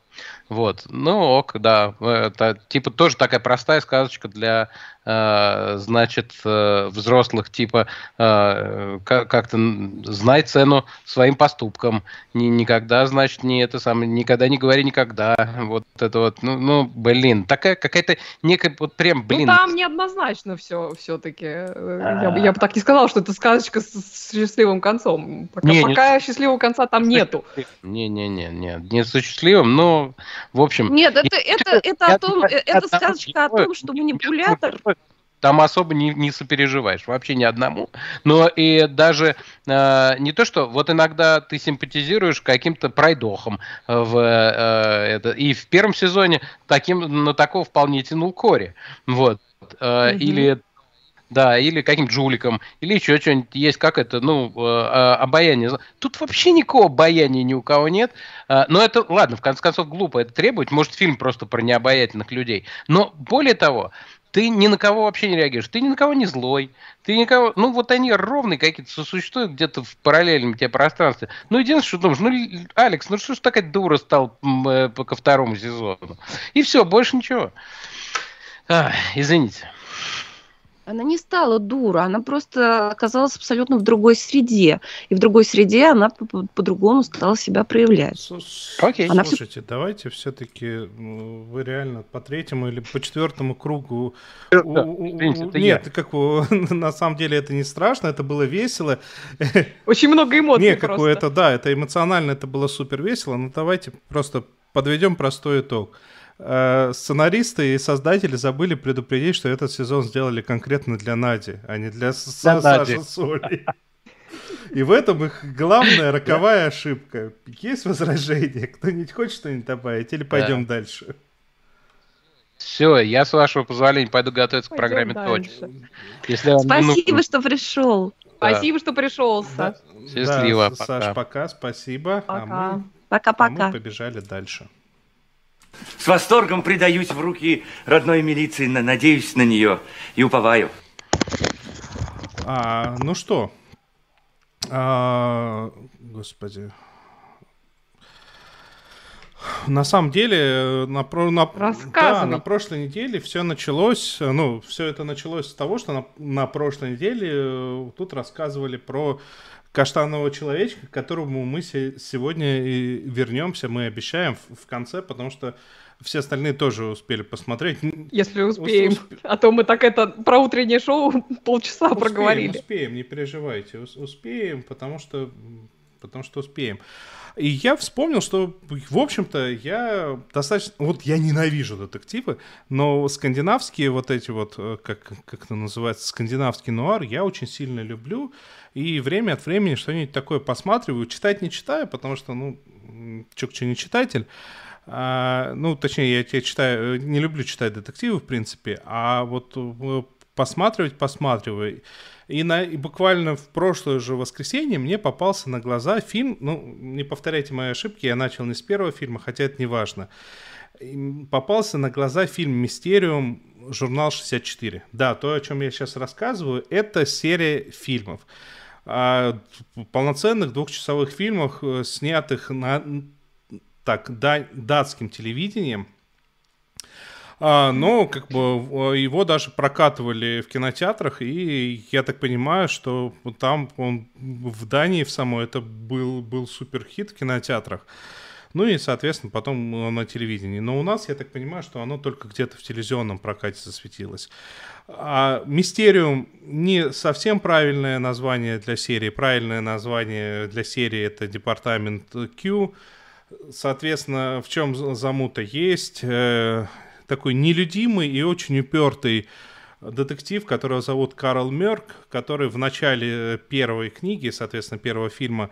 Вот, ну ок, да, это типа тоже такая простая сказочка для, э, значит, э, взрослых, типа э, ка- как-то знай цену своим поступкам, ни, никогда, значит, не это самое, никогда не говори никогда, вот это вот, ну, ну блин, такая какая-то некая, вот прям, блин, Ну, там неоднозначно все все-таки. Я, бы- я бы так не сказала, что это сказочка с, с счастливым концом. Пока, Не, не- пока счастливого конца там нету. не-не-не, не, не со счастливым, но, в общем, Нет, это, это, это, я- о том, я- э, я это сказочка о том, что манипулятор Там особо не, не сопереживаешь, вообще ни одному. Но и даже э, не то, что вот иногда ты симпатизируешь каким-то пройдохом в э, это. И в первом сезоне таким на такого вполне тянул Кори. Вот. Э, Мгм. Или да, или каким джуликом, или еще что-нибудь есть, как это, ну, э, э, обаяние. Тут вообще никакого обаяния ни у кого нет. Э, Но это, ладно, в конце концов, глупо это требовать. Может, фильм просто про необаятельных людей. Но более того, ты ни на кого вообще не реагируешь. Ты ни на кого не злой. Ты никого... Ну, вот они ровные какие-то сосуществуют где-то в параллельном тебе пространстве. Ну, единственное, что думаешь, ну, Алекс, ну что ж такая дура стал э, ко второму сезону? И все, больше ничего. Ах, извините. Она не стала дура, она просто оказалась абсолютно в другой среде. И в другой среде она по- по- по-другому стала себя проявлять. Окей. Она Слушайте, давайте все-таки вы реально по третьему или по четвертому кругу... У- извините, это Нет, как у- на самом деле это не страшно, это было весело. Очень много эмоций Не, просто. какое-то, да, это эмоционально, это было супер весело, но давайте просто подведем простой итог. Э, Сценаристы и создатели забыли предупредить, что этот сезон сделали конкретно для Нади, а не для Для Саши. Соли. И в этом их главная роковая ошибка. Есть возражения? Кто-нибудь хочет что-нибудь добавить? Или пойдем дальше? Все, я, с вашего позволения, пойду готовиться к Пойдем программе. Если вам не Спасибо, нужно- что пришел. Спасибо, что пришел, Саш. Счастливо, Да, пока. Саш, пока, спасибо. А Пока. мы, а мы побежали дальше. С восторгом предаюсь в руки родной милиции, на- надеюсь на нее и уповаю. А, ну что? А, господи. На самом деле, на, про- на, да, на прошлой неделе все началось, ну, все это началось с того, что на, на прошлой неделе э, тут рассказывали про каштанового человечка, к которому мы се- сегодня и вернемся, мы обещаем в, конце, потому что все остальные тоже успели посмотреть. Если успеем. усп- А то мы так это про утреннее шоу полчаса Успеем, проговорили. Успеем, не переживайте, ус- успеем, потому что, потому что успеем. И я вспомнил, что, в общем-то, я достаточно... Вот я ненавижу детективы, но скандинавские вот эти вот, э, как, как это называется, скандинавский нуар, я очень сильно люблю. И время от времени что-нибудь такое посматриваю. Читать не читаю, потому что, ну, чукча не читатель. А, ну, точнее, я, я читаю, не люблю читать детективы, в принципе, а вот э, посматривать, посматриваю. И, на, и буквально в прошлое же воскресенье мне попался на глаза фильм, ну, не повторяйте мои ошибки, я начал не с первого фильма, хотя это не важно. Попался на глаза фильм «Мистериум», журнал 64. Да, то, о чем я сейчас рассказываю, это серия фильмов. А, полноценных двухчасовых фильмах, э, снятых на так, да- датским телевидением. А, но как бы в- его даже прокатывали в кинотеатрах, и я так понимаю, что там он в Дании в самой это был, был супер хит в кинотеатрах. Ну и, соответственно, потом э, на телевидении. Но у нас, я так понимаю, что оно только где-то в телевизионном прокате засветилось. А Мистериум не совсем правильное название для серии. Правильное название для серии это Департамент Q. Соответственно, в чем за- замута есть? Э, такой нелюдимый и очень упертый детектив, которого зовут Карл Мерк, который в начале первой книги, соответственно, первого фильма,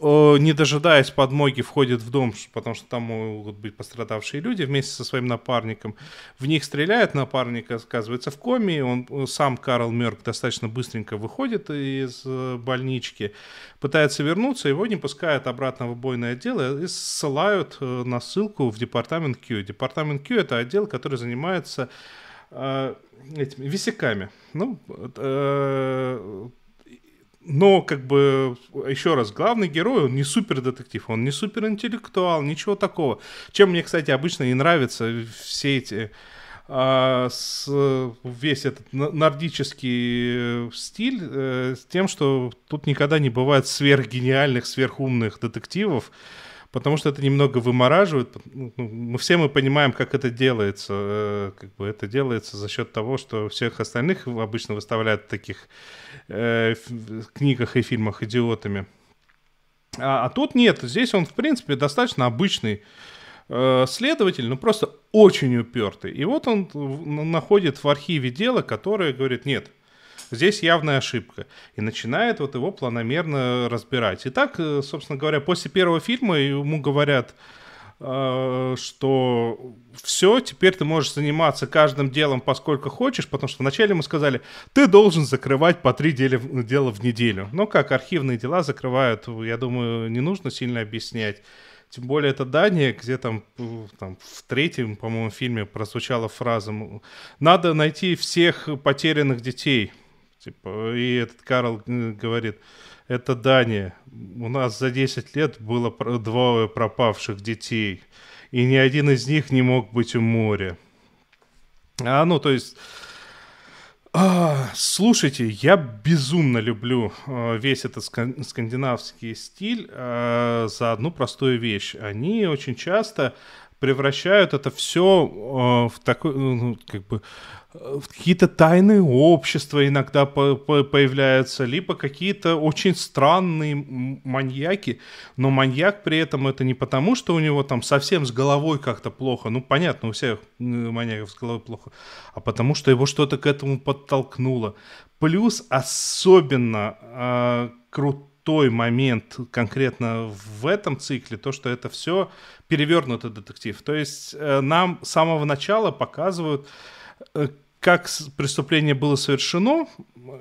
не дожидаясь подмоги, входит в дом, потому что там могут быть пострадавшие люди вместе со своим напарником. В них стреляет, напарник оказывается в коме, он э, сам, Карл Мерк, достаточно быстренько выходит из э, больнички, пытается вернуться, его не пускают обратно в убойное отдел и ссылают э, на ссылку в департамент Q. Департамент Q — это отдел, который занимается этими висяками. Ну, э, но, как бы, еще раз, главный герой, он не супер детектив, он не супер интеллектуал, ничего такого. Чем мне, кстати, обычно и нравятся все эти а, с, весь этот нордический э, стиль э, с тем, что тут никогда не бывает сверхгениальных, сверхумных детективов, потому что это немного вымораживает. Ну, Мы все мы понимаем, как это делается. э, Как бы это делается за счет того, что всех остальных обычно выставляют в таких э, книгах и фильмах идиотами. А, а тут нет. Здесь он, в принципе, достаточно обычный э, следователь, но просто очень упертый. И вот он находит в архиве дело, которое говорит, нет, здесь явная ошибка. И начинает вот его планомерно разбирать. И так, э, собственно говоря, после первого фильма ему говорят, э, что все, теперь ты можешь заниматься каждым делом поскольку хочешь, потому что вначале ему сказали, ты должен закрывать по три дела, дела в неделю. Но как архивные дела закрывают, я думаю, не нужно сильно объяснять. Тем более это Дания, где там, э, там в третьем, по-моему, фильме прозвучала фраза «Надо найти всех потерянных детей». Типа, и этот Карл э, говорит, это Дания. У нас за 10 лет было двое пропавших детей, и ни один из них не мог быть у моря. А, ну, то есть... а, слушайте, я безумно люблю э, весь этот ска- скандинавский стиль э, за одну простую вещь. Они очень часто превращают это все в такой, ну, как бы, какие-то тайные общества иногда по- по- появляются, либо какие-то очень странные маньяки, но маньяк при этом это не потому, что у него там совсем с головой как-то плохо, ну понятно, у всех маньяков с головой плохо, а потому что его что-то к этому подтолкнуло. Плюс особенно э, крутой момент конкретно в этом цикле, то, что это все перевернутый детектив. То есть э, нам с самого начала показывают, э, как преступление было совершено,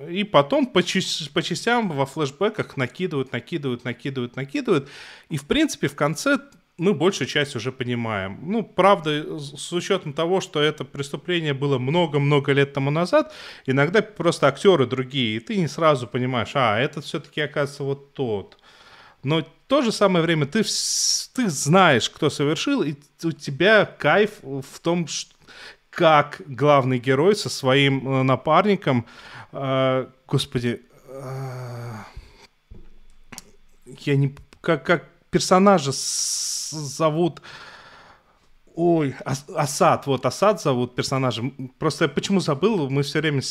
и потом по, часть- по частям во флешбеках накидывают, накидывают, накидывают, накидывают. И, в принципе, в конце мы большую часть уже понимаем. Ну, правда, с учетом того, что это преступление было много-много лет тому назад, иногда просто актеры другие, и ты не сразу понимаешь, а, этот все-таки, оказывается, вот тот. но в то же самое время ты, ты знаешь, кто совершил, и у тебя кайф в том, ш- как главный герой со своим э, напарником, э, господи, э, я не, как, как персонажа зовут, ой, Ас- Асад, вот Асад зовут персонажа, просто я почему забыл, мы все время,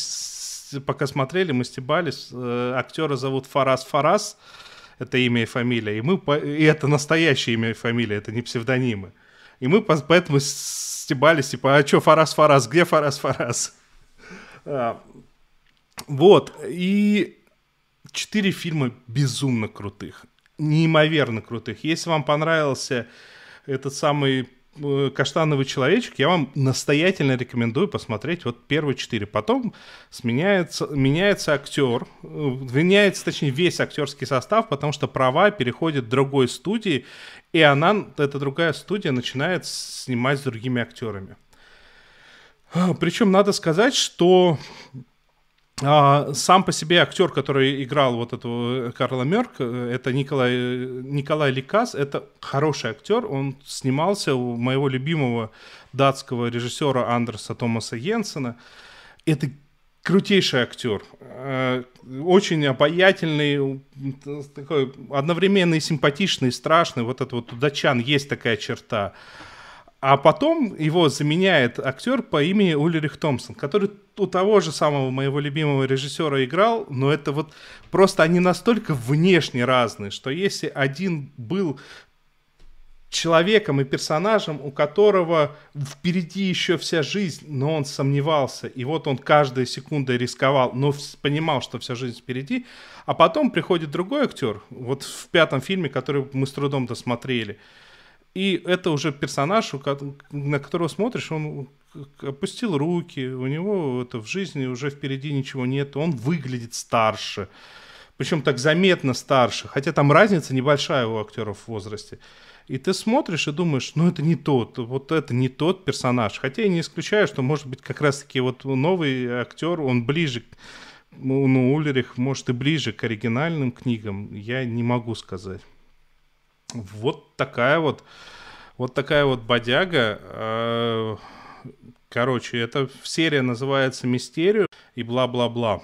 пока смотрели, мы стебались, э, актера зовут Фарас Фарас, это имя и фамилия, и мы, и это настоящее имя и фамилия, это не псевдонимы. И мы поэтому стебались, типа, а что Фарас Фарас, где Фарас Фарас? А, Вот, и четыре фильма безумно крутых, неимоверно крутых. Если вам понравился этот самый э, «Каштановый человечек», я вам настоятельно рекомендую посмотреть вот первые четыре. Потом сменяется, меняется актер, э, меняется, точнее, весь актерский состав, потому что права переходят к другой студии, и она, эта другая студия, начинает снимать с другими актерами. А, Причем надо сказать, что а, сам по себе актер, который играл вот этого Карла Мерк, э, это Николай, э, Николай Ликас, это хороший актер, он снимался у моего любимого датского режиссера Андерса Томаса Йенсена. Это крутейший актер, э, очень обаятельный, такой одновременно и симпатичный, и страшный, вот это вот у датчан есть такая черта. А потом его заменяет актер по имени Ульрих Томпсон, который у того же самого моего любимого режиссера играл, но это вот просто они настолько внешне разные, что если один был человеком и персонажем, у которого впереди еще вся жизнь, но он сомневался, и вот он каждой секундой рисковал, но понимал, что вся жизнь впереди, а потом приходит другой актер, вот в пятом фильме, который мы с трудом досмотрели, и это уже персонаж, на которого смотришь, он опустил руки, у него это в жизни уже впереди ничего нет, он выглядит старше, причем так заметно старше, хотя там разница небольшая у актеров в возрасте. И ты смотришь и думаешь, ну это не тот, вот это не тот персонаж. Хотя я не исключаю, что может быть как раз-таки вот новый актер, он ближе, ну, ну, Ульрих, может и ближе к оригинальным книгам, я не могу сказать. Вот такая вот, вот такая вот бодяга. Э, Короче, эта серия называется «Мистерию» и бла-бла-бла.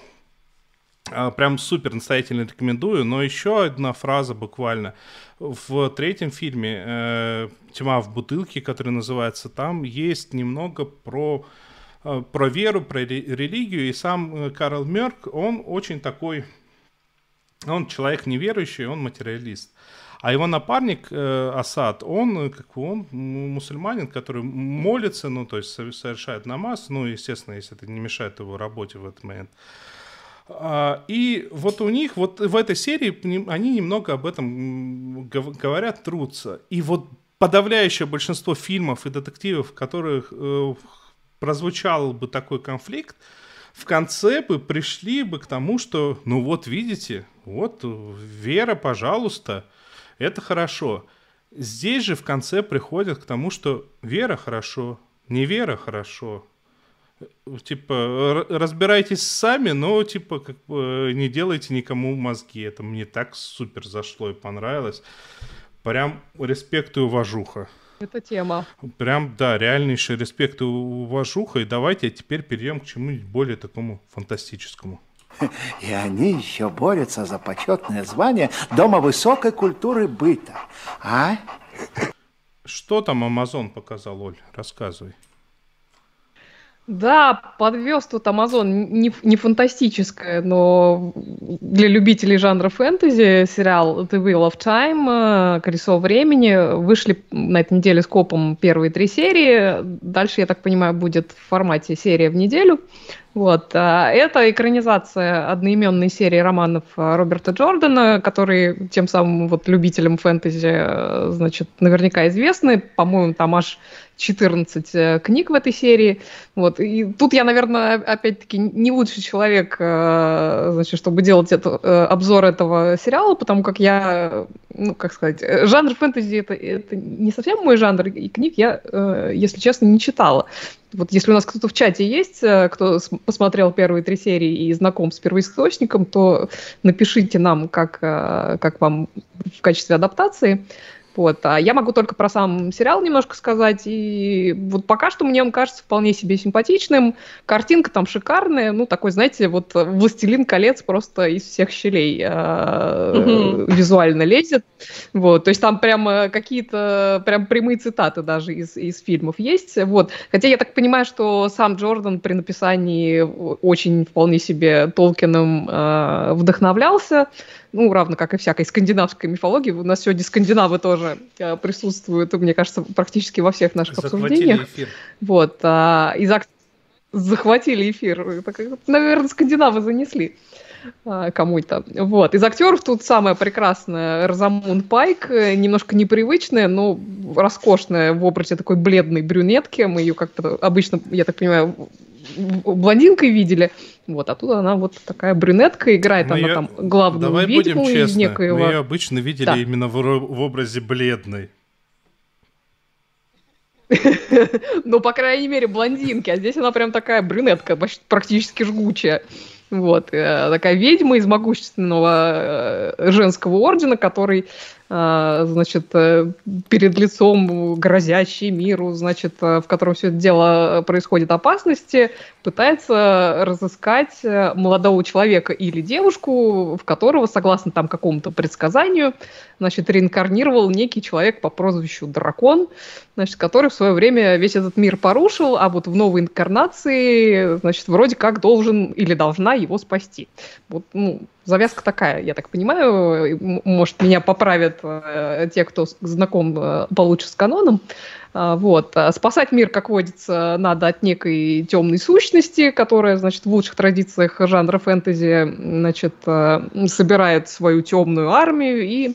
А, Прям супер настоятельно рекомендую. Но еще одна фраза буквально. В третьем фильме э, «Тьма в бутылке», который называется, там есть немного про, э, про веру, про ре- религию. И сам э, Карл Мерк, он очень такой... Он человек неверующий, он материалист. А его напарник э, Асад, он, э, как он мусульманин, который молится, ну, то есть со- совершает намаз, ну, естественно, если это не мешает его работе в этот момент. А, И вот у них, вот в этой серии они немного об этом говорят, трутся. И вот подавляющее большинство фильмов и детективов, в которых э, прозвучал бы такой конфликт, в конце бы пришли бы к тому, что, ну вот видите, вот э, Вера, пожалуйста, это хорошо. Здесь же в конце приходят к тому, что Вера хорошо, не Вера хорошо, типа, разбирайтесь сами, но, типа, как бы не делайте никому мозги. Это мне так супер зашло и понравилось. Прям респект и уважуха. Это тема. Прям, да, реальнейший респект и уважуха. И давайте теперь перейдем к чему-нибудь более такому фантастическому. И они еще борются за почетное звание Дома высокой культуры быта. А? Что там Амазон показал, Оль? Рассказывай. Да, подвез тут Amazon не, не фантастическое, но для любителей жанра фэнтези сериал The Wheel of Time, э, Колесо времени. Вышли на этой неделе с копом первые три серии. Дальше, я так понимаю, будет в формате серия в неделю. Вот. а Это экранизация одноименной серии романов э, Роберта Джордана, которые тем самым вот любителям фэнтези, э, значит, наверняка известны. По-моему, там аж 14 э, книг в этой серии. Вот. И тут я, наверное, опять-таки не лучший человек, э, значит, чтобы делать это, обзор этого сериала, потому как я ну, как сказать, жанр фэнтези это, это не совсем мой жанр, и книг я, если честно, не читала. Вот если у нас кто-то в чате есть, э, кто посмотрел первые три серии и знаком с первоисточником, то напишите нам, как, как вам в качестве адаптации. Вот. А я могу только про сам сериал немножко сказать. И вот пока что мне он кажется вполне себе симпатичным. Картинка там шикарная. Ну, такой, знаете, вот «Властелин колец» просто из всех щелей э, визуально лезет. Вот. То есть там прямо какие-то прям прямые цитаты даже из, из фильмов есть. Вот. Хотя я так понимаю, что сам Джордан при написании очень вполне себе Толкином э, вдохновлялся ну, равно как и всякой скандинавской мифологии. У нас сегодня скандинавы тоже э, присутствуют, мне кажется, практически во всех наших Захватили обсуждениях. Эфир. Вот. А, из ак... Захватили эфир. Так, наверное, скандинавы занесли кому-то. Вот. Из актеров тут самая прекрасная Розамунд Пайк, э, немножко непривычная, но роскошная в образе такой бледной брюнетки. Мы ее как-то обычно, я так понимаю, блондинкой видели. Вот, а тут она вот такая брюнетка, играет мы она ее... там главную Давай ведьму будем честны, некоего... мы ее обычно видели да. именно в, в образе бледной. Ну, по крайней мере, блондинки, а здесь она прям такая брюнетка, практически жгучая. Вот, э, такая ведьма из могущественного э, женского ордена, который значит, э, перед лицом грозящий миру, значит, э, в котором все это дело происходит опасности, пытается разыскать э, молодого человека или девушку, в которого, согласно там какому-то предсказанию, значит, реинкарнировал некий человек по прозвищу Дракон, значит, который в свое время весь этот мир порушил, а вот в новой инкарнации, значит, вроде как должен или должна его спасти. Вот, ну, завязка такая, я так понимаю. Может, меня поправят э, те, кто знаком э, получше с каноном. А, вот. А спасать мир, как водится, надо от некой темной сущности, которая, значит, в лучших традициях жанра фэнтези, значит, э, собирает свою темную армию и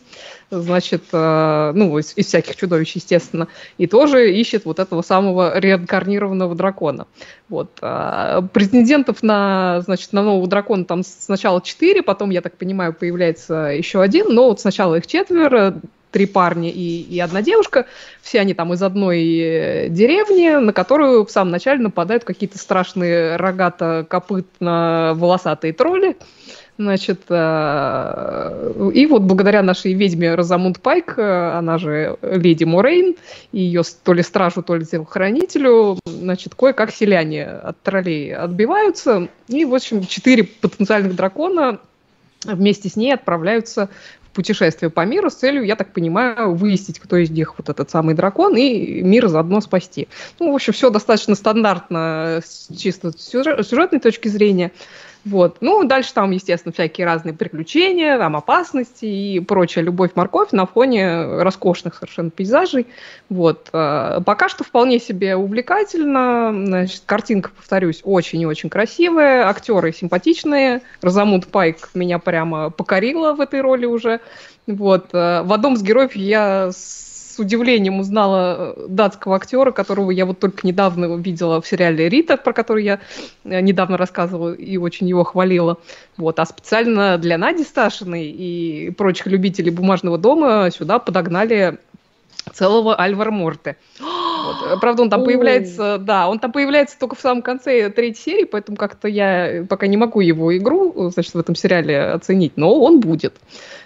значит, э, ну, из, из всяких чудовищ, естественно, и тоже ищет вот этого самого реинкарнированного дракона. Вот. А претендентов на, значит, на нового дракона там сначала четыре, потом, я так понимаю, появляется еще один, но вот сначала их четверо, три парня и, и одна девушка. Все они там из одной э, деревни, на которую в самом начале нападают какие-то страшные рогато-копытно-волосатые тролли. Значит, э, и вот благодаря нашей ведьме Розамунд Пайк, э, она же леди Морейн, ее то ли стражу, то ли телохранителю, значит, кое-как селяне от троллей отбиваются. И, в общем, четыре потенциальных дракона вместе с ней отправляются в путешествие по миру с целью, я так понимаю, выяснить, кто из них вот этот самый дракон, и мир заодно спасти. Ну, в общем, все достаточно стандартно с чисто сюжетной точки зрения. Вот. Ну, дальше там, естественно, всякие разные приключения, там опасности и прочая любовь-морковь на фоне роскошных совершенно пейзажей. Вот. А, пока что вполне себе увлекательно. Значит, картинка, повторюсь, очень и очень красивая. Актеры симпатичные. Розамунд Пайк меня прямо покорила в этой роли уже. Вот. А, в одном из героев я удивлением узнала э, датского актера, которого я вот только недавно видела в сериале «Рита», про который я э, недавно рассказывала и очень его хвалила. Вот. А специально для Нади Сташиной и прочих любителей «Бумажного дома» сюда подогнали целого Альвара Морте. Вот. Э, правда, он там появляется, да, он там появляется только в самом конце третьей серии, поэтому как-то я пока не могу его игру, значит, в этом сериале оценить, но он будет.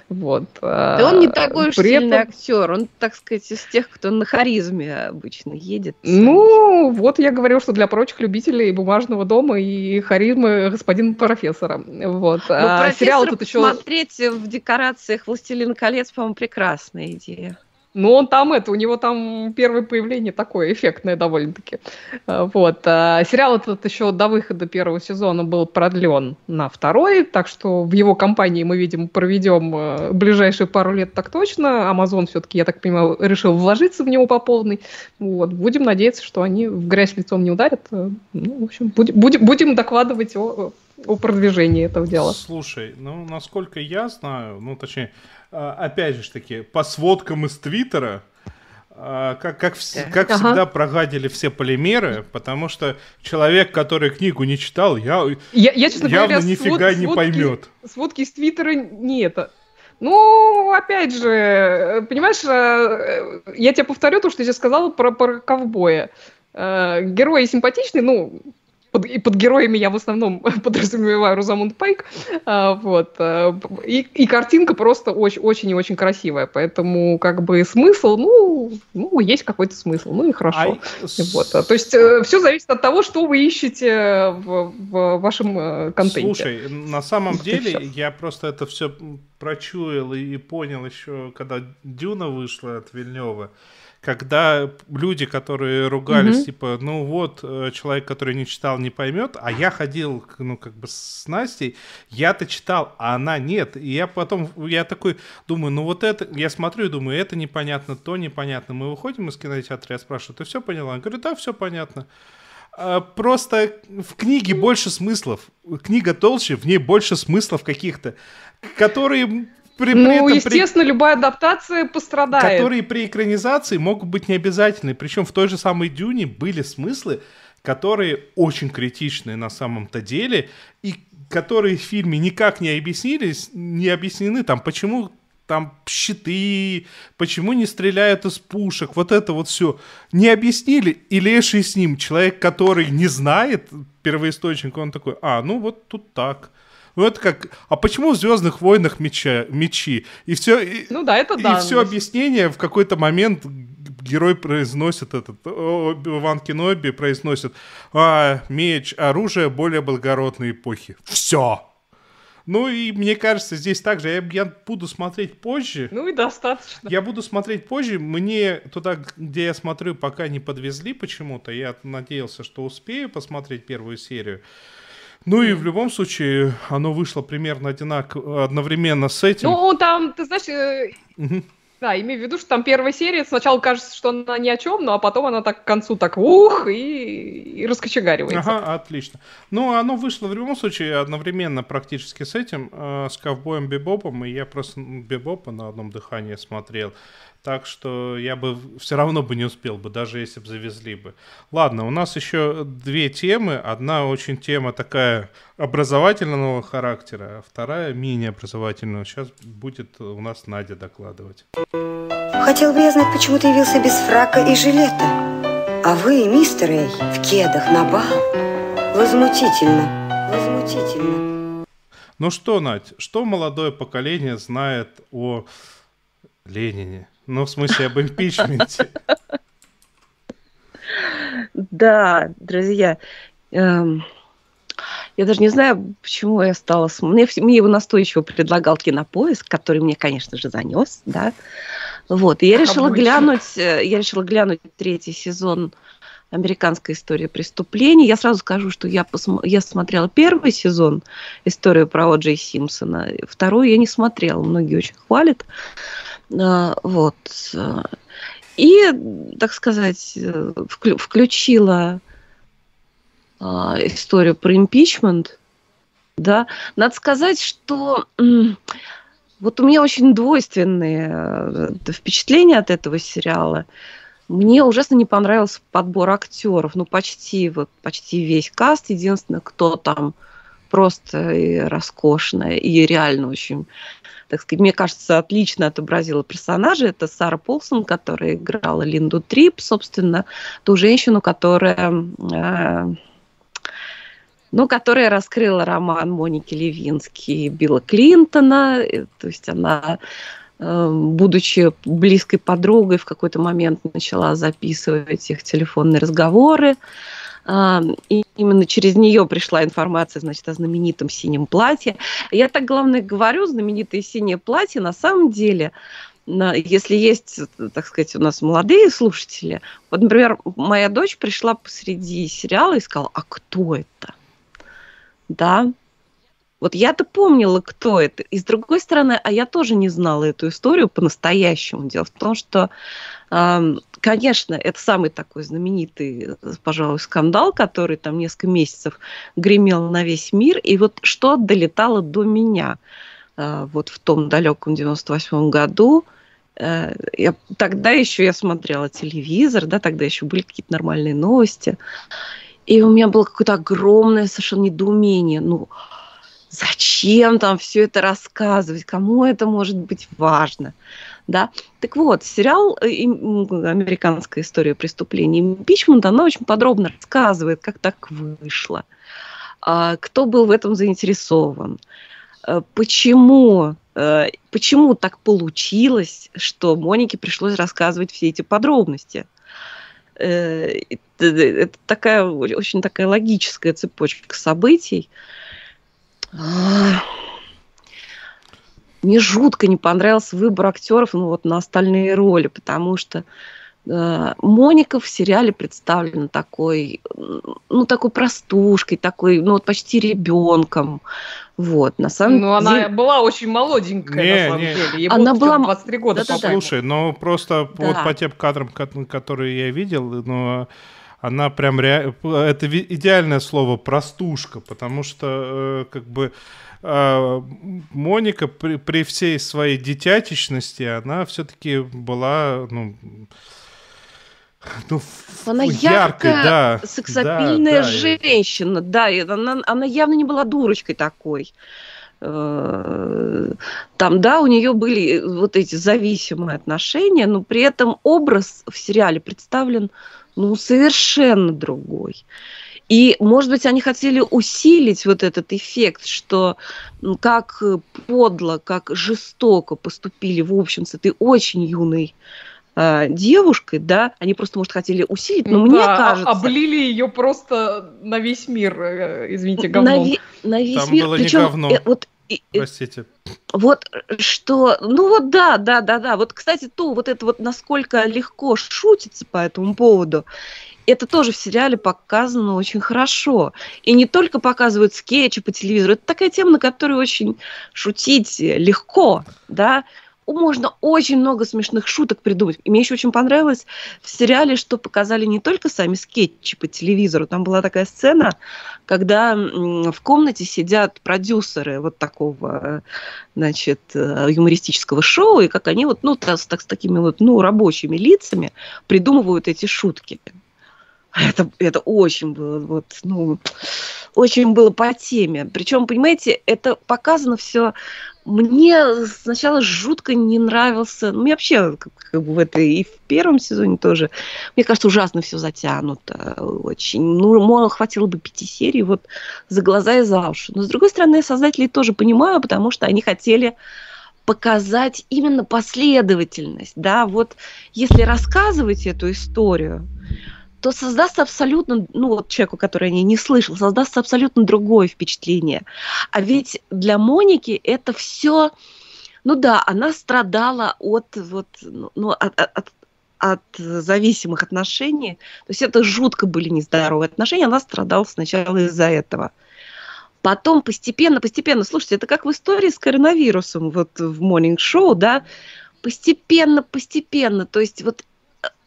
Вот. Да он не такой уж При сильный этом... актер, он, так сказать, из тех, кто на харизме обычно едет. Ну, вот я говорю, что для прочих любителей бумажного дома и харизмы господин профессора. Вот. Ну, а сериал тут еще... смотреть в декорациях «Властелин колец», по-моему, прекрасная идея. Ну, он там это, у него там первое появление такое эффектное довольно-таки. А, вот. А сериал этот еще до выхода первого сезона был продлен на второй, так что в его компании мы, видим, проведем э, ближайшие пару лет так точно. Амазон все-таки, я так понимаю, решил вложиться в него по полной. Вот. Будем надеяться, что они в грязь лицом не ударят. Ну, в общем, будем, будем, будем докладывать о, о продвижении этого дела. Слушай, ну, насколько я знаю, ну, точнее, а, опять же таки, по сводкам из Твиттера, а, как, как, как ага. всегда прогадили все полимеры, потому что человек, который книгу не читал, я, я, я честно явно говоря, нифига свод, не сводки, поймет. Сводки из Твиттера не это. Ну, опять же, понимаешь, э, я тебе повторю то, что я сказала про, про ковбоя. Герои симпатичные, ну, под, и под героями я в основном подразумеваю Розамунд Пайк, а, вот, а, и, и картинка просто очень, очень и очень красивая, поэтому как бы смысл, ну, ну есть какой-то смысл, ну и хорошо. А... Вот, то есть э, все зависит от того, что вы ищете в, в вашем э, контенте. Слушай, на самом деле я просто это все прочуял и понял еще, когда Дюна вышла от Вильнева когда люди, которые ругались, mm-hmm. типа, ну вот, э, человек, который не читал, не поймет, а я ходил, ну, как бы с Настей, я-то читал, а она нет. И я потом, я такой думаю, ну вот это, я смотрю и думаю, это непонятно, то непонятно. Мы выходим из кинотеатра, я спрашиваю, ты все поняла? Он говорит, да, все понятно. А, просто в книге больше смыслов. Книга толще, в ней больше смыслов каких-то, которые при, при ну, этом, естественно, при... любая адаптация пострадает. Которые при экранизации могут быть необязательны. Причем в той же самой Дюне были смыслы, которые очень критичны на самом-то деле, и которые в фильме никак не объяснились, не объяснены, там, почему там щиты, почему не стреляют из пушек, вот это вот все. Не объяснили, и Леший с ним, человек, который не знает первоисточник, он такой, а, ну вот тут так. Ну, это как, а почему в Звездных войнах меча, мечи? И все, и, ну да, это да. И все объяснение в какой-то момент герой произносит этот, Ван Кеноби произносит, а, меч, оружие более благородной эпохи. Все. Ну и мне кажется, здесь также я, я буду смотреть позже. Ну и достаточно. Я буду смотреть позже. Мне туда, где я смотрю, пока не подвезли почему-то. Я надеялся, что успею посмотреть первую серию. Ну и в любом случае, оно вышло примерно одинаково, одновременно с этим. Ну, там, ты знаешь, угу. да, имею в виду, что там первая серия, сначала кажется, что она ни о чем, ну а потом она так к концу так ух, и, и раскочегаривается. Ага, отлично. Ну, оно вышло в любом случае одновременно практически с этим, э, с ковбоем Бибопом, и я просто Бибопа на одном дыхании смотрел. Так что я бы все равно бы не успел бы, даже если бы завезли бы. Ладно, у нас еще две темы. Одна очень тема такая образовательного характера, а вторая менее образовательного. Сейчас будет у нас Надя докладывать. Хотел бы я знать, почему ты явился без фрака и жилета. А вы, мистер Эй, в кедах на бал. Возмутительно, возмутительно. Ну что, Надь, что молодое поколение знает о Ленине? Ну, в смысле, об импичменте. Да, друзья, эм, я даже не знаю, почему я стала... Мне, мне его настойчиво предлагал кинопоиск, который мне, конечно же, занес, да. Вот, и я решила Обычно. глянуть, э, я решила глянуть третий сезон «Американская история преступлений». Я сразу скажу, что я, посм... я смотрела первый сезон «Историю про О'Джей Симпсона», второй я не смотрела, многие очень хвалят. А, вот. И, так сказать, включила а, историю про импичмент. Да, надо сказать, что вот у меня очень двойственные э, впечатления от этого сериала. Мне ужасно не понравился подбор актеров. Ну, почти, вот, почти весь каст. Единственное, кто там просто и роскошно, и реально очень так сказать, мне кажется, отлично отобразила персонажа. Это Сара Полсон, которая играла Линду Трип, собственно, ту женщину, которая э, ну, которая раскрыла роман Моники Левински и Билла Клинтона. То есть она, э, будучи близкой подругой, в какой-то момент начала записывать их телефонные разговоры. И именно через нее пришла информация, значит, о знаменитом синем платье. Я так, главное, говорю, знаменитое синее платье, на самом деле, если есть, так сказать, у нас молодые слушатели, вот, например, моя дочь пришла посреди сериала и сказала, а кто это? Да, вот я-то помнила, кто это. И с другой стороны, а я тоже не знала эту историю по-настоящему. Дело в том, что Конечно, это самый такой знаменитый, пожалуй, скандал, который там несколько месяцев гремел на весь мир. И вот что долетало до меня э, вот в том далеком 98 году, э, я, тогда еще я смотрела телевизор, да, тогда еще были какие-то нормальные новости. И у меня было какое-то огромное совершенно недоумение. Ну, зачем там все это рассказывать, кому это может быть важно. Да? Так вот, сериал э, «Американская история преступлений» импичмент, она очень подробно рассказывает, как так вышло, а, кто был в этом заинтересован, э, почему, э, почему так получилось, что Монике пришлось рассказывать все эти подробности. Это такая очень такая логическая цепочка событий. Мне жутко не понравился выбор актеров ну, вот, на остальные роли, потому что э, Моника в сериале представлена такой, ну, такой простушкой, такой, ну, вот почти ребенком. Вот, на самом ну, деле... она была очень молоденькая, не, на самом не. деле. Ей она была 23 года. Да, да, Слушай, да. ну, просто да. вот по тем кадрам, которые я видел, ну, она прям ре... это идеальное слово простушка, потому что э, как бы э, Моника при, при всей своей детятичности она все-таки была ну ну, она яркой, яркая, да, сексапильная да, женщина, да, и она, она явно не была дурочкой такой. Э, там, да, у нее были вот эти зависимые отношения, но при этом образ в сериале представлен ну, совершенно другой. И, может быть, они хотели усилить вот этот эффект, что как подло, как жестоко поступили, в общем, с этой очень юной э, девушкой, да, они просто, может, хотели усилить, но да, мне а кажется... облили ее просто на весь мир, э, извините, говном. На, на весь Там мир. было Причем, не говно. Э, вот Простите. Вот что, ну вот да, да, да, да. Вот, кстати, то, вот это вот насколько легко шутится по этому поводу, это тоже в сериале показано очень хорошо. И не только показывают скетчи по телевизору, это такая тема, на которой очень шутить легко, да можно очень много смешных шуток придумать. И мне еще очень понравилось в сериале, что показали не только сами скетчи по телевизору. Там была такая сцена, когда в комнате сидят продюсеры вот такого, значит, э, юмористического шоу, и как они вот, ну, так, так, с такими вот, ну, рабочими лицами придумывают эти шутки. Это, это очень было, вот, ну, очень было по теме. Причем, понимаете, это показано все мне сначала жутко не нравился, ну, мне вообще как, как бы в этой и в первом сезоне тоже, мне кажется, ужасно все затянуто очень. Ну, мол, хватило бы пяти серий вот за глаза и за уши. Но, с другой стороны, создателей тоже понимаю, потому что они хотели показать именно последовательность, да, вот если рассказывать эту историю, то создастся абсолютно, ну вот человеку, который о не слышал, создастся абсолютно другое впечатление. А ведь для Моники это все, ну да, она страдала от вот, ну, от, от, от зависимых отношений. То есть это жутко были нездоровые отношения, она страдала сначала из-за этого. Потом постепенно, постепенно, слушайте, это как в истории с коронавирусом, вот в Morning Show, да, постепенно, постепенно, то есть вот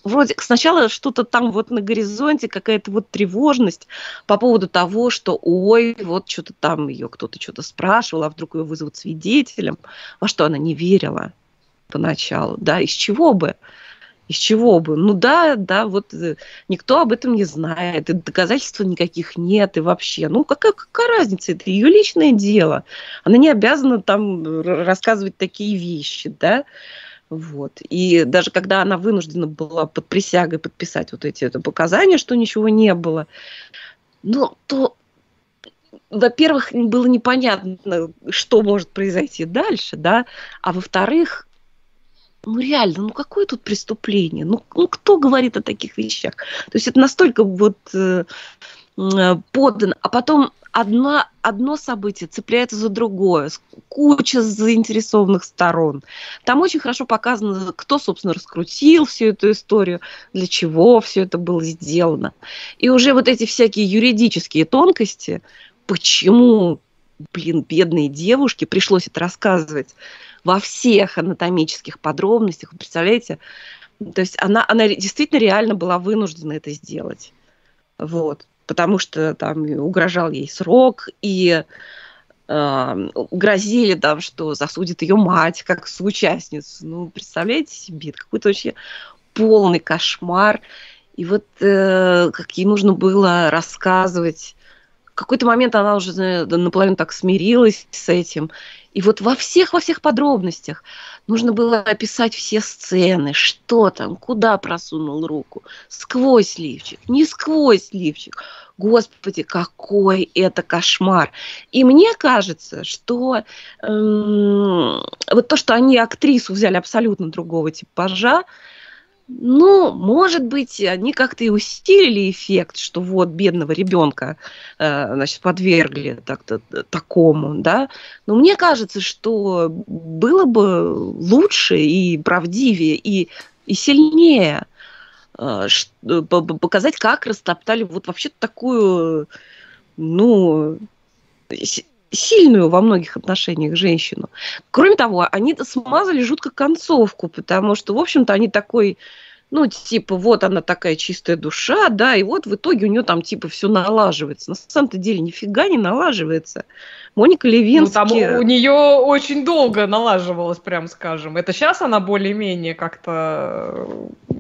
вроде сначала что-то там вот на горизонте, какая-то вот тревожность по поводу того, что ой, вот что-то там ее кто-то что-то спрашивал, а вдруг ее вызовут свидетелем, во что она не верила поначалу, да, из чего бы? Из чего бы? Ну да, да, вот э, никто об этом не знает, и доказательств никаких нет, и вообще, ну какая, какая разница, это ее личное дело. Она не обязана там рассказывать такие вещи, да. Вот. И даже когда она вынуждена была под присягой подписать вот эти это показания, что ничего не было, ну, то, во-первых, было непонятно, что может произойти дальше, да, а во-вторых, ну реально, ну какое тут преступление? Ну, ну кто говорит о таких вещах? То есть это настолько вот э, э подано, а потом одно, одно событие цепляется за другое, куча заинтересованных сторон. Там очень хорошо показано, кто, собственно, раскрутил всю эту историю, для чего все это было сделано. И уже вот эти всякие юридические тонкости, почему, блин, бедные девушки, пришлось это рассказывать во всех анатомических подробностях, вы представляете? То есть она, она действительно реально была вынуждена это сделать. Вот потому что там угрожал ей срок, и э, грозили там, что засудит ее мать как соучастницу. Ну, представляете себе, это какой-то вообще полный кошмар. И вот э, как ей нужно было рассказывать какой-то момент она уже наполовину так смирилась с этим. И вот во всех, во всех подробностях нужно было описать все сцены, что там, куда просунул руку, сквозь лифчик, не сквозь лифчик. Господи, какой это кошмар. И мне кажется, что эм, вот то, что они актрису взяли абсолютно другого типажа, ну, может быть, они как-то и усилили эффект, что вот бедного ребенка, э, значит, подвергли так-то такому, да. Но мне кажется, что было бы лучше и правдивее, и, и сильнее э, показать, как растоптали вот вообще такую, ну, сильную во многих отношениях женщину. Кроме того, они смазали жутко концовку, потому что, в общем-то, они такой ну, типа, вот она такая чистая душа, да, и вот в итоге у нее там, типа, все налаживается. На самом-то деле нифига не налаживается. Моника Левински... Ну, там у нее очень долго налаживалось, прям скажем. Это сейчас она более-менее как-то,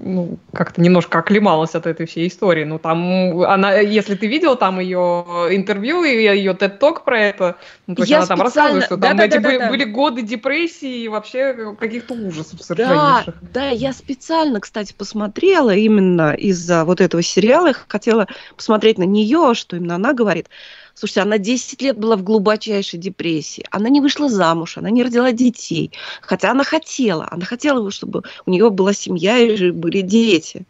ну, как-то немножко оклемалась от этой всей истории. Ну, там она, если ты видел там ее интервью и ее TED-ток про это, ну, то есть Я она там рассказывает, что там да, эти да, да, были да. годы депрессии и вообще каких-то ужасов совершеннейших. Да, да, я специально, кстати, посмотрела именно из-за вот этого сериала, хотела посмотреть на нее, что именно она говорит. Слушайте, она 10 лет была в глубочайшей депрессии. Она не вышла замуж, она не родила детей. Хотя она хотела. Она хотела, чтобы у нее была семья и были дети.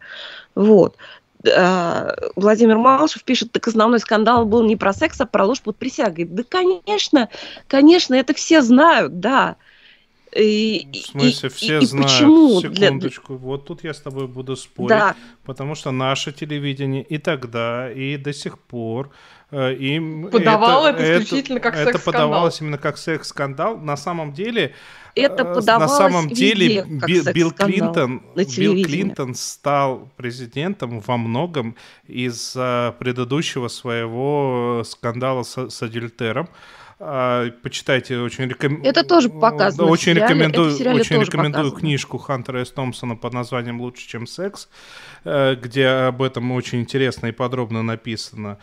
Вот. А, Владимир Малышев пишет, так основной скандал был не про секс, а про ложь под присягой. Да, конечно, конечно, это все знают, да. И, в смысле, и, все и, знают. Почему? Секундочку, Для... вот тут я с тобой буду спорить, да. потому что наше телевидение и тогда, и до сих пор Э, им подавало это, это исключительно как секс-скандал. Это подавалось именно как секс-скандал. На самом деле, это э, на самом деле везде, Билл Клинтон, Билл Клинтон стал президентом во многом из-за предыдущего своего скандала с, с адюльтером. А, почитайте, очень рекомендую. Это тоже показано. Очень рекомендую, очень рекомендую книжку Хантера С. Томпсона под названием «Лучше, чем секс», э, где об этом очень интересно и подробно написано.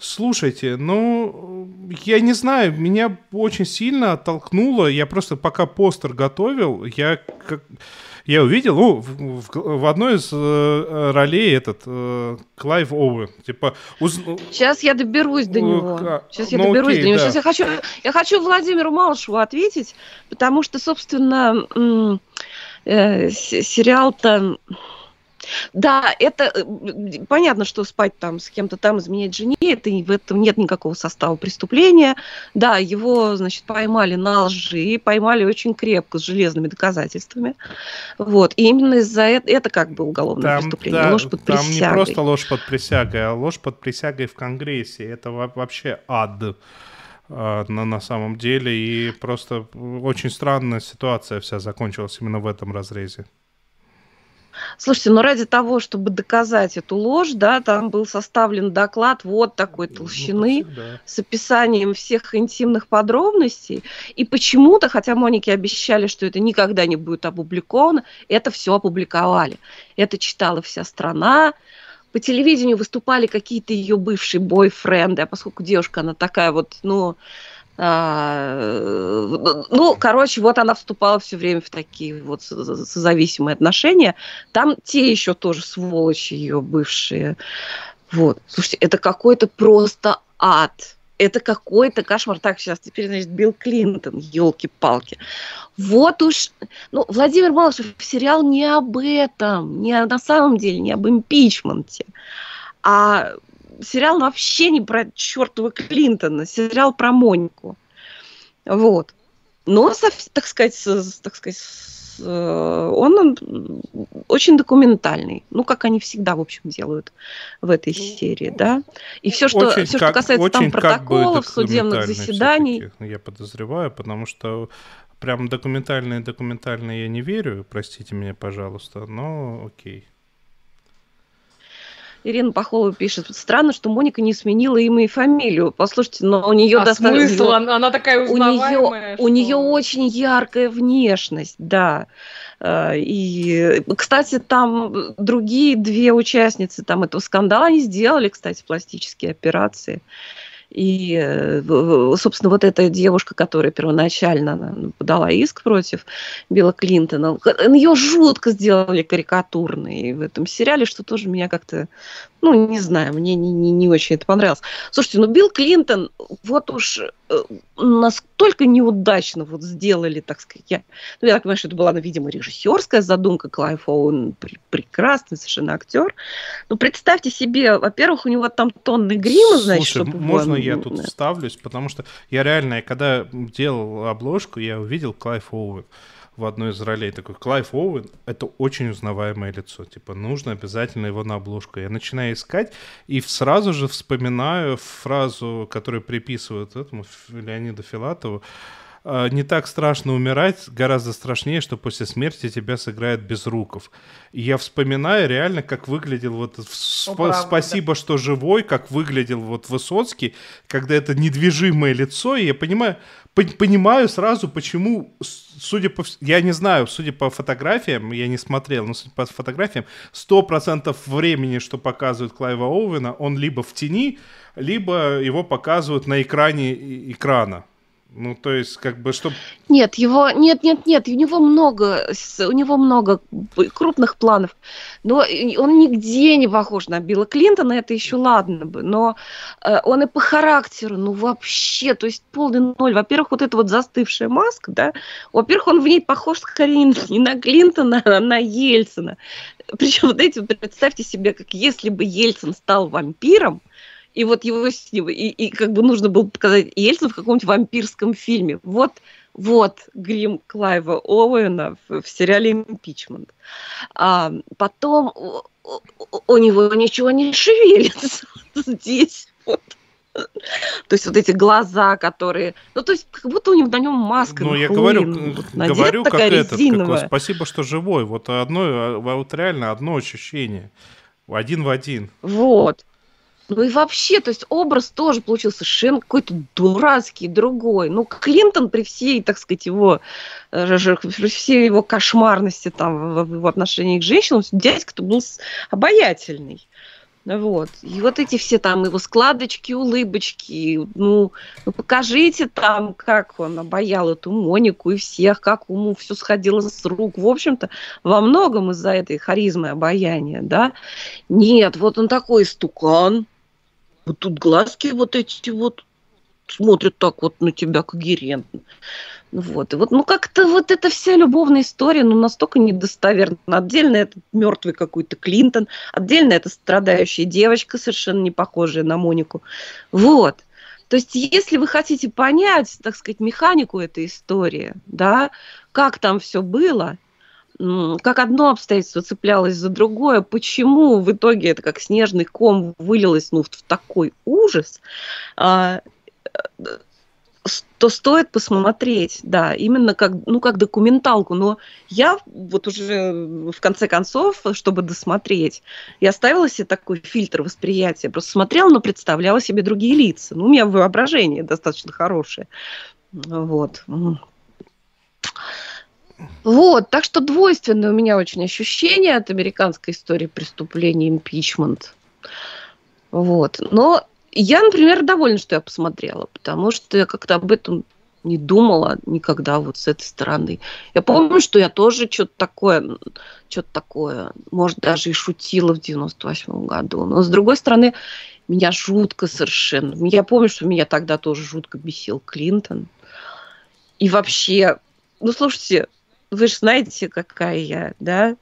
Слушайте, ну, я не знаю, меня очень сильно оттолкнуло. Я просто пока постер готовил, я как... Я увидел, ну, в, в, в одной из э, ролей этот э, Клайв Оуэн, типа. Уз... Сейчас я доберусь до него. Сейчас я ну, доберусь окей, до него. Да. Сейчас я хочу, я хочу Владимиру Малышеву ответить, потому что, собственно, э, сериал-то да, это э, понятно, что спать там с кем-то там, изменять жене, это, в этом нет никакого состава преступления. Да, его, значит, поймали на лжи, поймали очень крепко, с железными доказательствами. Вот. И именно из-за этого, это как бы уголовное там, преступление, да, ложь под там присягой. Там не просто ложь под присягой, а ложь под присягой в Конгрессе. Это вообще ад а, на, на самом деле. И просто очень странная ситуация вся закончилась именно в этом разрезе. Слушайте, ну ради того, чтобы доказать эту ложь, да, там был составлен доклад вот такой ну, толщины ну, с описанием всех интимных подробностей. И почему-то, хотя Монике обещали, что это никогда не будет опубликовано, это все опубликовали. Это читала вся страна, по телевидению выступали какие-то ее бывшие бойфренды, а поскольку девушка, она такая вот, ну, ну, короче, вот она вступала все время в такие вот созависимые отношения. Там те еще тоже сволочи ее бывшие. Вот. Слушайте, это какой-то просто ад. Это какой-то кошмар. Так, сейчас теперь, значит, Билл Клинтон, елки-палки. Вот уж, ну, Владимир Малышев, сериал не об этом, не на самом деле, не об импичменте, а сериал вообще не про чертова Клинтона, сериал про Монику. Вот. Но, так сказать, так сказать, э, он очень документальный. Ну, как они всегда, в общем, делают в этой ну, серии, да. И все, что, очень все, что касается там протоколов, судебных заседаний. Я подозреваю, потому что прям документальные документальные я не верю, простите меня, пожалуйста, но окей. Ирина Пахова пишет, странно, что Моника не сменила имя и фамилию. Послушайте, но у нее а достаточно... смысл? Она, она такая узнаваемая. У нее, что... у нее очень яркая внешность, да. А, и, кстати, там другие две участницы там этого скандала, они сделали, кстати, пластические операции. И, э, собственно, вот эта девушка, которая первоначально ну, подала иск против Билла Клинтона, ее жутко сделали карикатурной в этом сериале, что тоже меня как-то, ну, не знаю, мне не, не, не очень это понравилось. Слушайте, ну Билл Клинтон, вот уж э, настолько неудачно вот сделали, так сказать, я, ну, я так понимаю, что это была, ну, видимо, режиссерская задумка, Клайв Оуэн прекрасный совершенно актер. Ну, представьте себе, во-первых, у него там тонны грима, значит, Слушай, чтобы можно я тут вставлюсь, потому что я реально, когда делал обложку, я увидел Клайв Оуэн в одной из ролей такой Клайв Оуэн — это очень узнаваемое лицо. Типа, нужно обязательно его на обложку. Я начинаю искать и сразу же вспоминаю фразу, которую приписывают этому Леониду Филатову. А, не так страшно умирать, гораздо страшнее, что после смерти тебя сыграет Безруков. И я вспоминаю реально, как выглядел вот сп- правда, спасибо, что живой, как выглядел вот Высоцкий, когда это недвижимое лицо, и я понимаю, понимаю сразу, почему, судя по... Я не знаю, судя по фотографиям, я не смотрел, но судя по фотографиям, 100% времени, что показывают Клайва Оуэна, он либо в тени, либо его показывают на экране экрана. Ну, то есть, как бы, что... Нет, его... Нет, нет, нет, у него много... У него много крупных планов. Но он нигде не похож на Билла Клинтона, это еще ладно бы. Но э, он и по характеру, ну, вообще, то есть полный ноль. Во-первых, вот эта вот застывшая маска, да, во-первых, он в ней похож скорее не на Клинтона, а на Ельцина. Причем, вот эти, представьте себе, как если бы Ельцин стал вампиром, и вот его с ним, и, и как бы нужно было показать Ельцин в каком-нибудь вампирском фильме. Вот, вот грим Клайва Оуэна в, в сериале «Импичмент». А потом у, у него ничего не шевелится здесь. Вот. То есть вот эти глаза, которые... Ну, то есть как будто у него на нем маска. Ну, я говорю, вот, говорю как этот, какой, спасибо, что живой. Вот одно, а, вот реально одно ощущение. Один в один. Вот. Ну и вообще, то есть образ тоже получился совершенно какой-то дурацкий, другой. Ну, Клинтон при всей, так сказать, его, э, при всей его кошмарности там в, в отношении к женщинам, дядька-то был обаятельный. Вот. И вот эти все там его складочки, улыбочки, ну, ну покажите там, как он обаял эту Монику и всех, как ему все сходило с рук. В общем-то, во многом из-за этой харизмы обаяния, да. Нет, вот он такой стукан, вот тут глазки вот эти вот смотрят так вот на тебя когерентно. Вот. И вот, ну, как-то вот эта вся любовная история, ну, настолько недостоверна. Отдельно это мертвый какой-то Клинтон, отдельно это страдающая девочка, совершенно не похожая на Монику. Вот. То есть, если вы хотите понять, так сказать, механику этой истории, да, как там все было, как одно обстоятельство цеплялось за другое, почему в итоге это как снежный ком вылилось ну, в такой ужас, а, то стоит посмотреть, да, именно как, ну, как документалку. Но я вот уже в конце концов, чтобы досмотреть, я ставила себе такой фильтр восприятия. Просто смотрела, но представляла себе другие лица. Ну, у меня воображение достаточно хорошее. Вот. Вот, так что двойственное у меня очень ощущение от американской истории преступления импичмент. Вот. Но я, например, довольна, что я посмотрела, потому что я как-то об этом не думала никогда вот с этой стороны. Я помню, что я тоже что-то такое, что-то такое, может, даже и шутила в 98 году. Но, с другой стороны, меня жутко совершенно... Я помню, что меня тогда тоже жутко бесил Клинтон. И вообще, ну, слушайте, вы же знаете, какая я, да?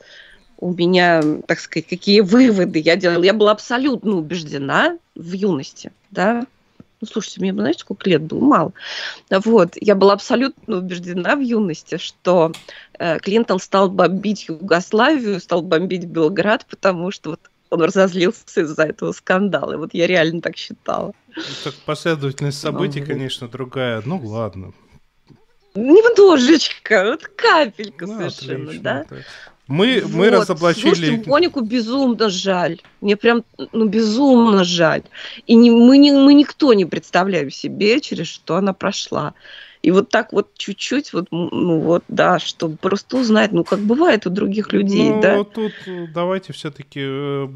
У меня, так сказать, какие выводы я делала. Я была абсолютно убеждена в юности, да? Ну, слушайте, мне, знаете, сколько лет было? Мало. Вот, я была абсолютно убеждена в юности, что э, Клинтон стал бомбить Югославию, стал бомбить Белград, потому что вот он разозлился из-за этого скандала. И вот я реально так считала. Ну, так последовательность событий, ну, конечно, другая. Ну, ладно. Немножечко, вот капелька ну, совершенно, отлично, да? Так. Мы, вот. мы разоблачили... Слушайте, Монику безумно жаль. Мне прям, ну, безумно жаль. И не, мы, не, мы никто не представляем себе, через что она прошла. И вот так вот чуть-чуть, вот, ну вот, да, чтобы просто узнать, ну, как бывает у других людей, ну, да. тут давайте все-таки э,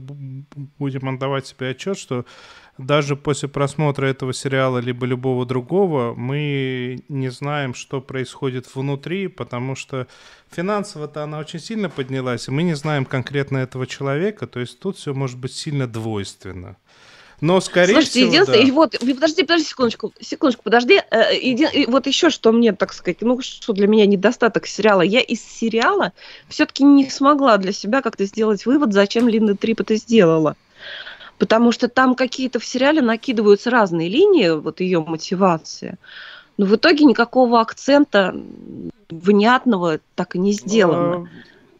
будем отдавать себе отчет, что даже после просмотра этого сериала либо любого другого мы не знаем, что происходит внутри, потому что финансово-то она очень сильно поднялась, и мы не знаем конкретно этого человека, то есть тут все может быть сильно двойственно. Но, скорее Слушайте, всего, единственное, да. и вот, и подожди, подожди секундочку, секундочку, подожди. Э, еди- и вот еще что мне, так сказать, ну, что для меня недостаток сериала. Я из сериала все-таки не смогла для себя как-то сделать вывод, зачем Линда Трип это сделала. Потому что там какие-то в сериале накидываются разные линии, вот ее мотивации. Но в итоге никакого акцента внятного так и не сделано.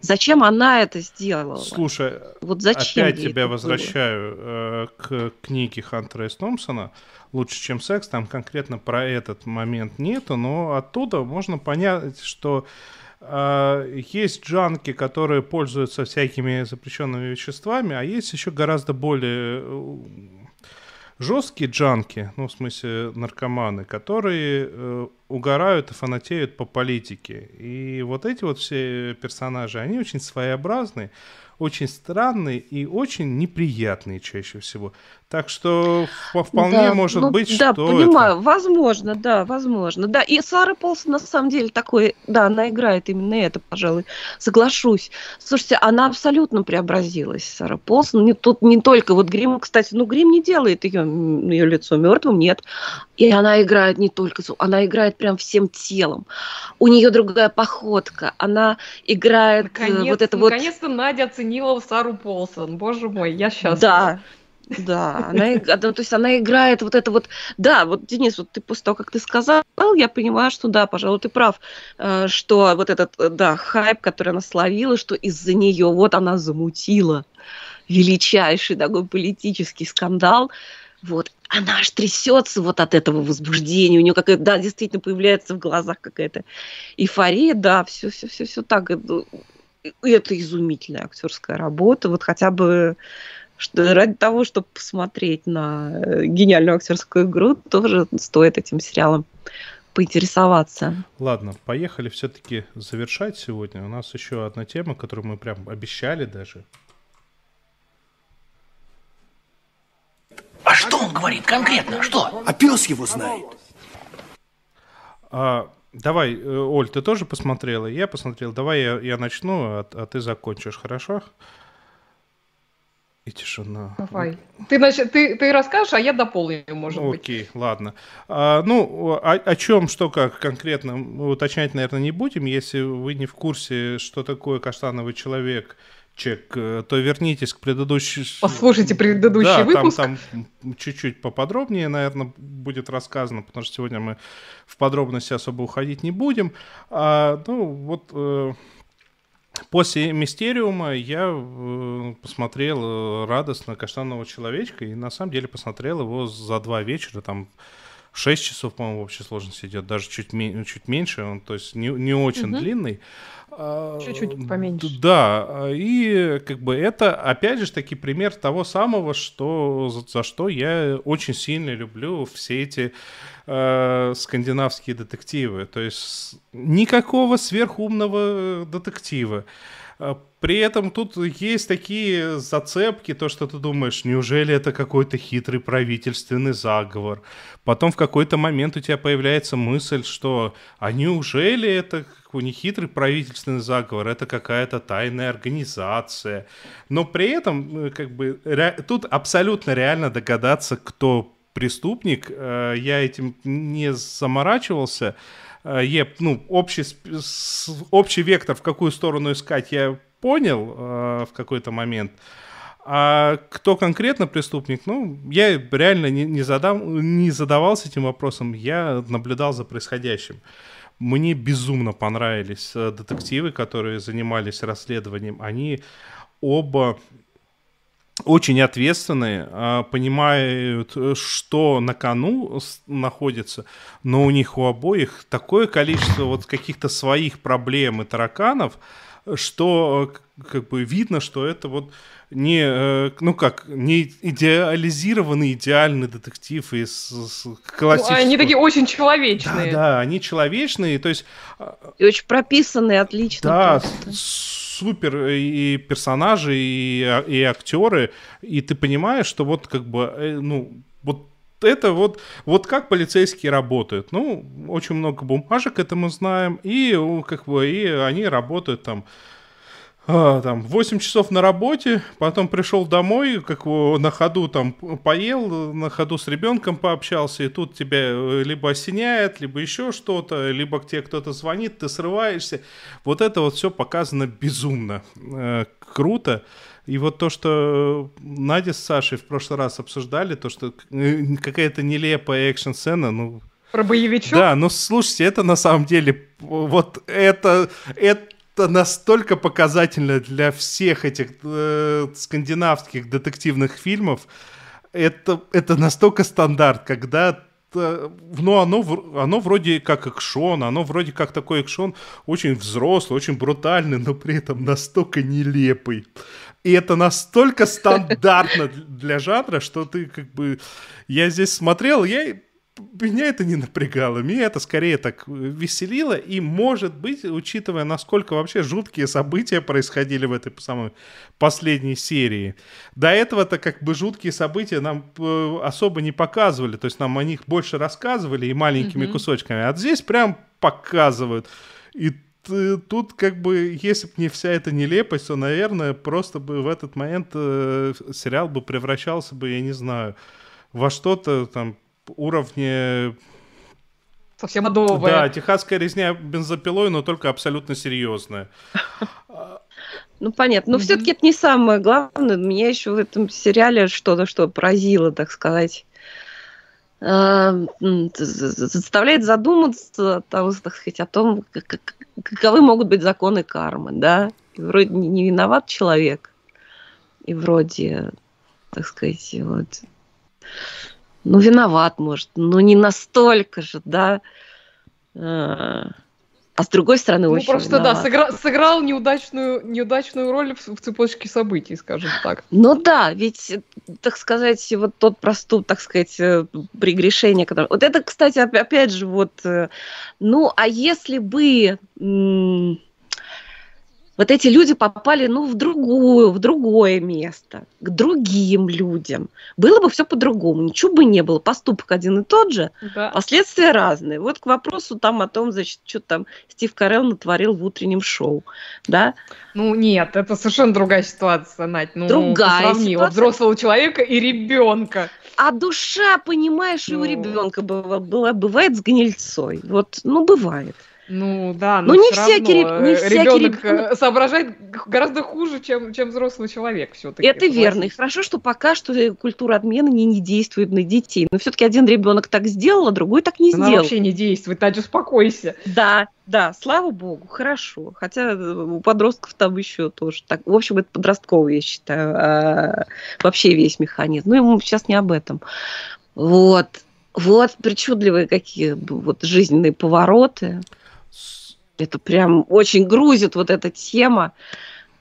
Зачем она это сделала? Слушай, вот зачем опять тебя это было? возвращаю э, к книге Хантера С. Томпсона «Лучше, чем секс». Там конкретно про этот момент нету, но оттуда можно понять, что есть джанки, которые пользуются всякими запрещенными веществами, а есть еще гораздо более э, жесткие джанки, ну, в смысле наркоманы, которые э, угорают и фанатеют по политике. И вот эти вот все персонажи, они очень своеобразные, очень странные и очень неприятные чаще всего. Так что вп- вполне Да, может ну, быть, да, что понимаю, это- возможно, да, возможно, да. И Сара Полсон на самом деле такой, да, она играет именно это, пожалуй, соглашусь. Слушайте, она абсолютно преобразилась, Сара Полсон. Не, тут не только вот грим, кстати, ну грим не делает ее, ее лицо мертвым, нет. И она играет не только, она играет прям всем телом. У нее другая походка, она играет э, Наконец, вот это вот наконец-то Надя оценила Сару Полсон. Боже мой, я счастлива. да, да, она, иг- она- то есть она играет вот это вот, да, вот, Денис, вот ты после того, как ты сказал, я понимаю, что да, пожалуй, ты прав, э, что вот этот, э, да, хайп, который она словила, что из-за нее вот она замутила величайший такой политический скандал, вот, она аж трясется вот от этого возбуждения, у нее какая-то, да, действительно появляется в глазах какая-то эйфория, да, все, все, все, все так, это, и это изумительная актерская работа, вот хотя бы что ради того, чтобы посмотреть на э, гениальную актерскую игру, тоже стоит этим сериалом поинтересоваться. Ладно, поехали все-таки завершать сегодня. У нас еще одна тема, которую мы прям обещали даже. А что он говорит конкретно? Что? А пес его знает. А, давай, э, Оль, ты тоже посмотрела? Я посмотрел. Давай я, я начну, а, а ты закончишь, хорошо? И тишина. Давай. Ты, значит, ты, ты расскажешь, а я дополню, может Ну, быть. Окей, ладно. А, ну, о, о чем, что, как конкретно мы уточнять, наверное, не будем. Если вы не в курсе, что такое каштановый человек, чек, э, то вернитесь к предыдущей... Послушайте предыдущий да, выпуск. Там, там чуть-чуть поподробнее, наверное, будет рассказано, потому что сегодня мы в подробности особо уходить не будем. А, ну, вот... После Мистериума я э, посмотрел э, радостно «Каштанового человечка» и на самом деле посмотрел его за два вечера, там 6 часов, по-моему, в общей сложности идет, даже чуть, ме- чуть меньше, он, то есть не, не очень Мгм. длинный. А, Чуть-чуть поменьше. Да, и как бы это, опять же, таки пример того самого, что, за, за что я очень сильно люблю все эти э, скандинавские детективы. То есть никакого сверхумного детектива. При этом тут есть такие зацепки, то, что ты думаешь, неужели это какой-то хитрый правительственный заговор? Потом в какой-то момент у тебя появляется мысль, что а неужели это не хитрый правительственный заговор, это какая-то тайная организация. Но при этом, э, как бы, ре- тут абсолютно реально догадаться, кто преступник. Э, Я этим не заморачивался. Э, Я, ну, общий, общий вектор, в какую сторону искать, я понял э, в какой-то момент. А кто конкретно преступник, ну, я реально не, не, задам, не задавался этим вопросом, я наблюдал за происходящим. Мне безумно понравились э, детективы, которые занимались расследованием. Они оба очень ответственные, а, понимают, э, что на кону находится, но у них у обоих такое количество вот каких-то своих проблем и тараканов, что э, как бы видно, что это вот не, э, ну как, не идеализированный идеальный детектив из с- Ну, классического. Они такие очень человечные. Да, да, они человечные, то есть И очень прописанный, отлично. да, просто. супер и персонажи, и, а- и актеры, и ты понимаешь, что вот как бы, э, ну, это вот, вот как полицейские работают. Ну, очень много бумажек, это мы знаем, и как бы и они работают там а, там 8 часов на работе, потом пришел домой, как на ходу там поел, на ходу с ребенком пообщался, и тут тебя э, либо осеняет, либо еще что-то, либо к тебе кто-то звонит, ты срываешься. Вот это вот все показано безумно э, круто. И вот то, что Надя с Сашей в прошлый раз обсуждали, то, что какая-то нелепая экшн-сцена, ну... Про боевичок? Да, ну слушайте, это на самом деле, вот это, это настолько показательно для всех этих э, скандинавских детективных фильмов. Это, это настолько стандарт, когда ну, оно, оно вроде как экшон, оно вроде как такой экшон очень взрослый, очень брутальный, но при этом настолько нелепый. И это настолько стандартно для жанра, что ты как бы... Я здесь смотрел, я меня это не напрягало, меня это скорее так веселило, и, может быть, учитывая, насколько вообще жуткие события происходили в этой самой последней серии, до этого-то как бы жуткие события нам э, особо не показывали, то есть нам о них больше рассказывали и маленькими mm-hmm. кусочками, а здесь прям показывают. И тут как бы, если бы не вся эта нелепость, то, наверное, просто бы в этот момент э, сериал бы превращался бы, я не знаю, во что-то там уровне... Совсем адовое. Да, техасская резня бензопилой, но только абсолютно серьезная. Ну, понятно. Но mm-hmm. все-таки это не самое главное. Меня еще в этом сериале что-то, что поразило, так сказать, а, заставляет задуматься того, так сказать, о том, каковы могут быть законы кармы, да. И вроде не виноват человек, и вроде, так сказать, вот ну, виноват, может, но не настолько же, да. А, с другой стороны, ну, очень просто, виноват. да, сыграл, сыграл неудачную, неудачную роль в, в цепочке событий, скажем так. Ну да, ведь, так сказать, вот тот проступ, так сказать, э, прегрешение, которое... Вот это, кстати, опять же, вот, э, ну, а если бы вот эти люди попали, ну, в другую, в другое место, к другим людям. Было бы все по-другому, ничего бы не было. Поступок один и тот же, да. последствия разные. Вот к вопросу там о том, значит, что там Стив Карелл натворил в утреннем шоу, да? Ну, нет, это совершенно другая ситуация, Надь. Ну, другая сравни, ситуация. взрослого человека и ребенка. А душа, понимаешь, ну... и у ну. ребенка была, была, бывает с гнильцой. Вот, ну, бывает. Ну да, но, но не всякий, равно, не всякий ребенок ребенок соображает гораздо хуже, чем, чем взрослый человек все-таки. Это верно. И хорошо, что пока что культура отмены не, не действует на детей. Но все-таки один ребенок так сделал, а другой так не Она сделал. вообще не действует, Надя, успокойся. Да, да, слава богу, хорошо. Хотя у подростков там еще тоже так. В общем, это подростковый, я считаю, а, вообще весь механизм. Ну, мы сейчас не об этом. Вот. Вот причудливые какие вот жизненные повороты. Это прям очень грузит вот эта тема.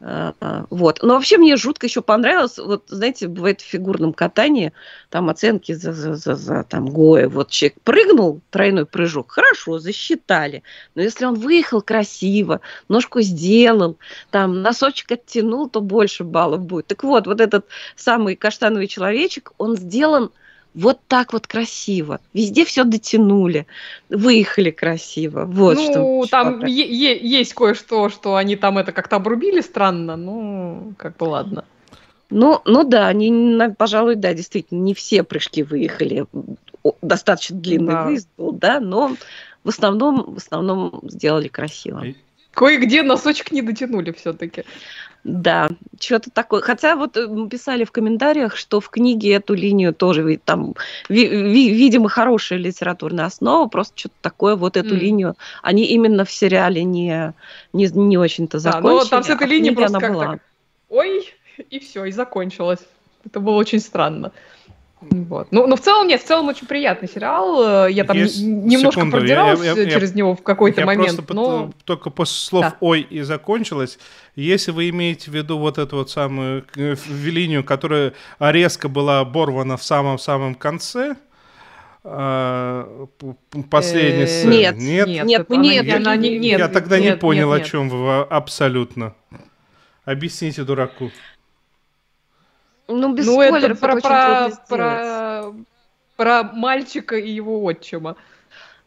А, вот. Но вообще мне жутко еще понравилось, вот, знаете, бывает в фигурном катании, там оценки за, за, за, за там, Гоя, вот человек прыгнул, тройной прыжок, хорошо, засчитали, но если он выехал красиво, ножку сделал, там, носочек оттянул, то больше баллов будет. Так вот, вот этот самый каштановый человечек, он сделан вот так вот красиво. Везде все дотянули, выехали красиво. Вот ну, что. там есть кое-что, что они там это как-то обрубили странно, ну, как бы ладно. Ну, ну да, они, пожалуй, да, действительно, не все прыжки выехали. Достаточно длинный да. выезд был, да, но в основном, в основном сделали красиво. Кое-где носочек не дотянули все-таки. Да, что-то такое. Хотя вот э, писали в комментариях, что в книге эту линию тоже там, ви, ви, видимо, хорошая литературная основа, просто что-то такое, вот эту mm. линию, они именно в сериале не, не, не очень-то закончили. Да, но там с этой а линии просто как была. так, ой, и все, и закончилось. Это было очень странно. Вот. Ну, но в целом нет, в целом очень приятный сериал. Э, я там Есть... немножко Секунду, продиралась я, я, через я, него в какой-то момент. Просто но... под, только после слов да. «ой» и закончилось. Если вы имеете в виду вот эту вот самую э, линию, которая резко была оборвана в самом-самом конце, а, последней сцены. Нет, нет, нет, нет, нет, я, нет, я тогда не понял, о чем вы абсолютно. Объясните дураку. Ну, без ну, спойлеров это про, про, про, про мальчика и его отчима.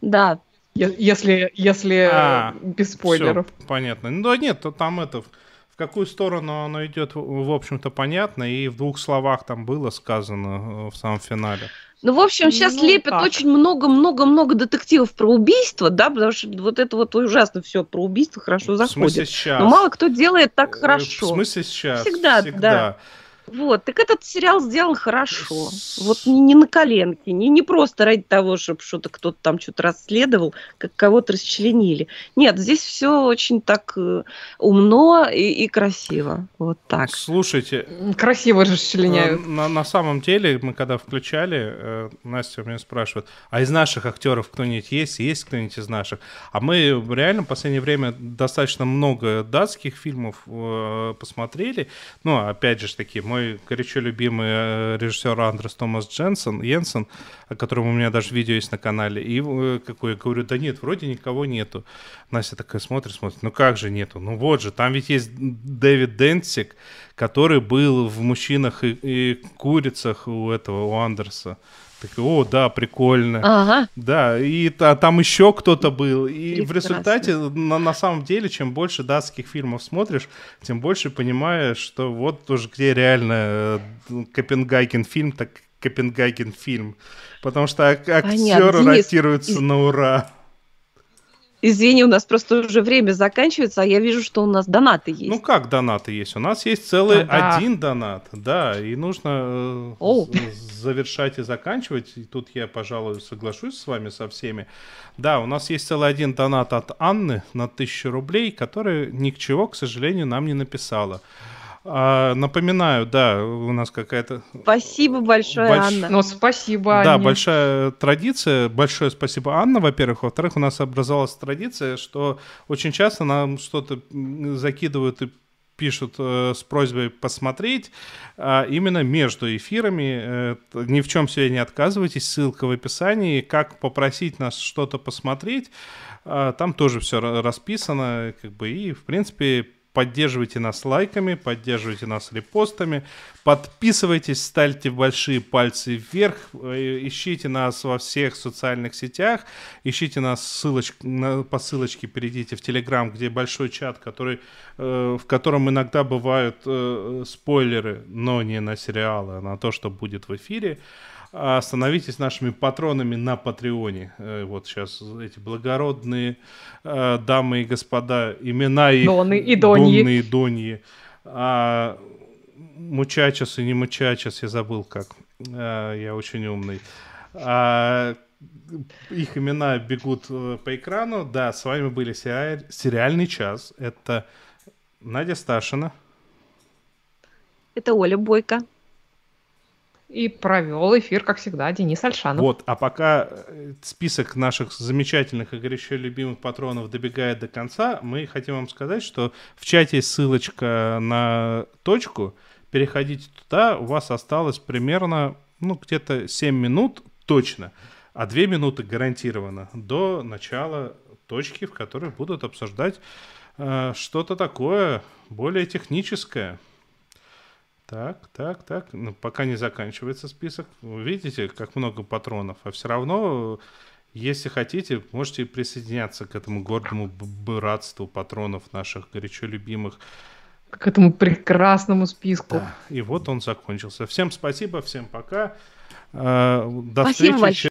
Да. Если, если А, без спойлеров. Всё, понятно. Ну да нет, то там это, в какую сторону оно идет, в общем-то, понятно, и в двух словах там было сказано э, в самом финале. Ну, в общем, сейчас Ну, лепят так. очень много-много-много детективов про убийство, да, потому что вот это вот ужасно все про убийство хорошо В смысле заходит. сейчас? Но мало кто делает так Э, хорошо. В смысле сейчас? Всегда, да. Вот, так этот сериал сделан хорошо. Вот не, не на коленке, не, не просто ради того, чтобы что-то кто-то там что-то расследовал, как кого-то расчленили. Нет, здесь все очень так э, умно и, и красиво. Вот так. Слушайте, Красиво расчленяют. э, на, на самом деле, мы когда включали, э, Настя у меня спрашивает, а из наших актеров кто-нибудь есть? Есть кто-нибудь из наших? А мы реально в последнее время достаточно много датских фильмов посмотрели. Ну, опять же ж таки, мой горячо любимый э, режиссер Андрес Томас Дженсен, Йенсен, о котором у меня даже видео есть на канале. И э, какой говорю, да нет, вроде никого нету. Настя такая смотрит, смотрит, ну как же нету? Ну вот же, там ведь есть Дэвид Денсик, который был в «Мужчинах и, и курицах» у этого, у Андерса. Так, о, да, прикольно. Ага. Да, и та- там еще кто-то был. И в Прекрасно. результате, на, на самом деле, чем больше датских фильмов смотришь, тем больше понимаешь, что вот уже где реально э, Копенгаген фильм, так Копенгаген фильм. Потому что ак- актеры Денис, ротируются на ура. Извини, у нас просто уже время заканчивается, а я вижу, что у нас донаты есть. Ну как донаты есть? У нас есть целый А, да. один донат, да, и нужно э, Оу. завершать и заканчивать. И тут я, пожалуй, соглашусь с вами со всеми. Да, у нас есть целый один донат от Анны на 1000 рублей, который ни к чего, к сожалению, нам не написала. А, напоминаю, да, у нас какая-то Спасибо большое, Больш- Анна. Ну, спасибо, да, Анне. большая традиция. Большое спасибо, Анна, во-первых. Во-вторых, у нас образовалась традиция, что очень часто нам что-то закидывают и пишут э, с просьбой посмотреть, а именно между эфирами. Э, ни в чем себе не отказывайтесь. Ссылка в описании. Как попросить нас что-то посмотреть. А, Там тоже все расписано. Как бы, и, в принципе, поддерживайте нас лайками, поддерживайте нас репостами, подписывайтесь, ставьте большие пальцы вверх, э, ищите нас во всех социальных сетях, ищите нас ссылоч- по ссылочке, перейдите в Телеграм, где большой чат, который, э, в котором иногда бывают э, спойлеры, но не на сериалы, а на то, что будет в эфире. А Становитесь нашими патронами на Патреоне. Э, Вот сейчас эти благородные э, дамы и господа, имена их... Доны и Доньи. Донны и Доньи. А, мучачас и не мучачас, я забыл как. А, я очень умный. А, их имена бегут по экрану. Да, с вами были сериаль- сериальный час. Это Надя Сташина. Это Оля Бойко. И провел эфир, как всегда, Денис Альшанов. Вот, а пока э, список наших замечательных и горячо любимых патронов добегает до конца, мы хотим вам сказать, что в чате есть ссылочка на точку. Переходите туда, у вас осталось примерно, ну, где-то 7 минут точно, а 2 минуты гарантированно до начала точки, в которой будут обсуждать э, что-то такое более техническое. Так, так, так. Ну, пока не заканчивается список. Вы видите, как много патронов. А все равно, если хотите, можете присоединяться к этому гордому братству патронов наших горячо любимых. К этому прекрасному списку. Да. И вот он закончился. Всем спасибо, всем пока. Э, До Спасибо встречи большое.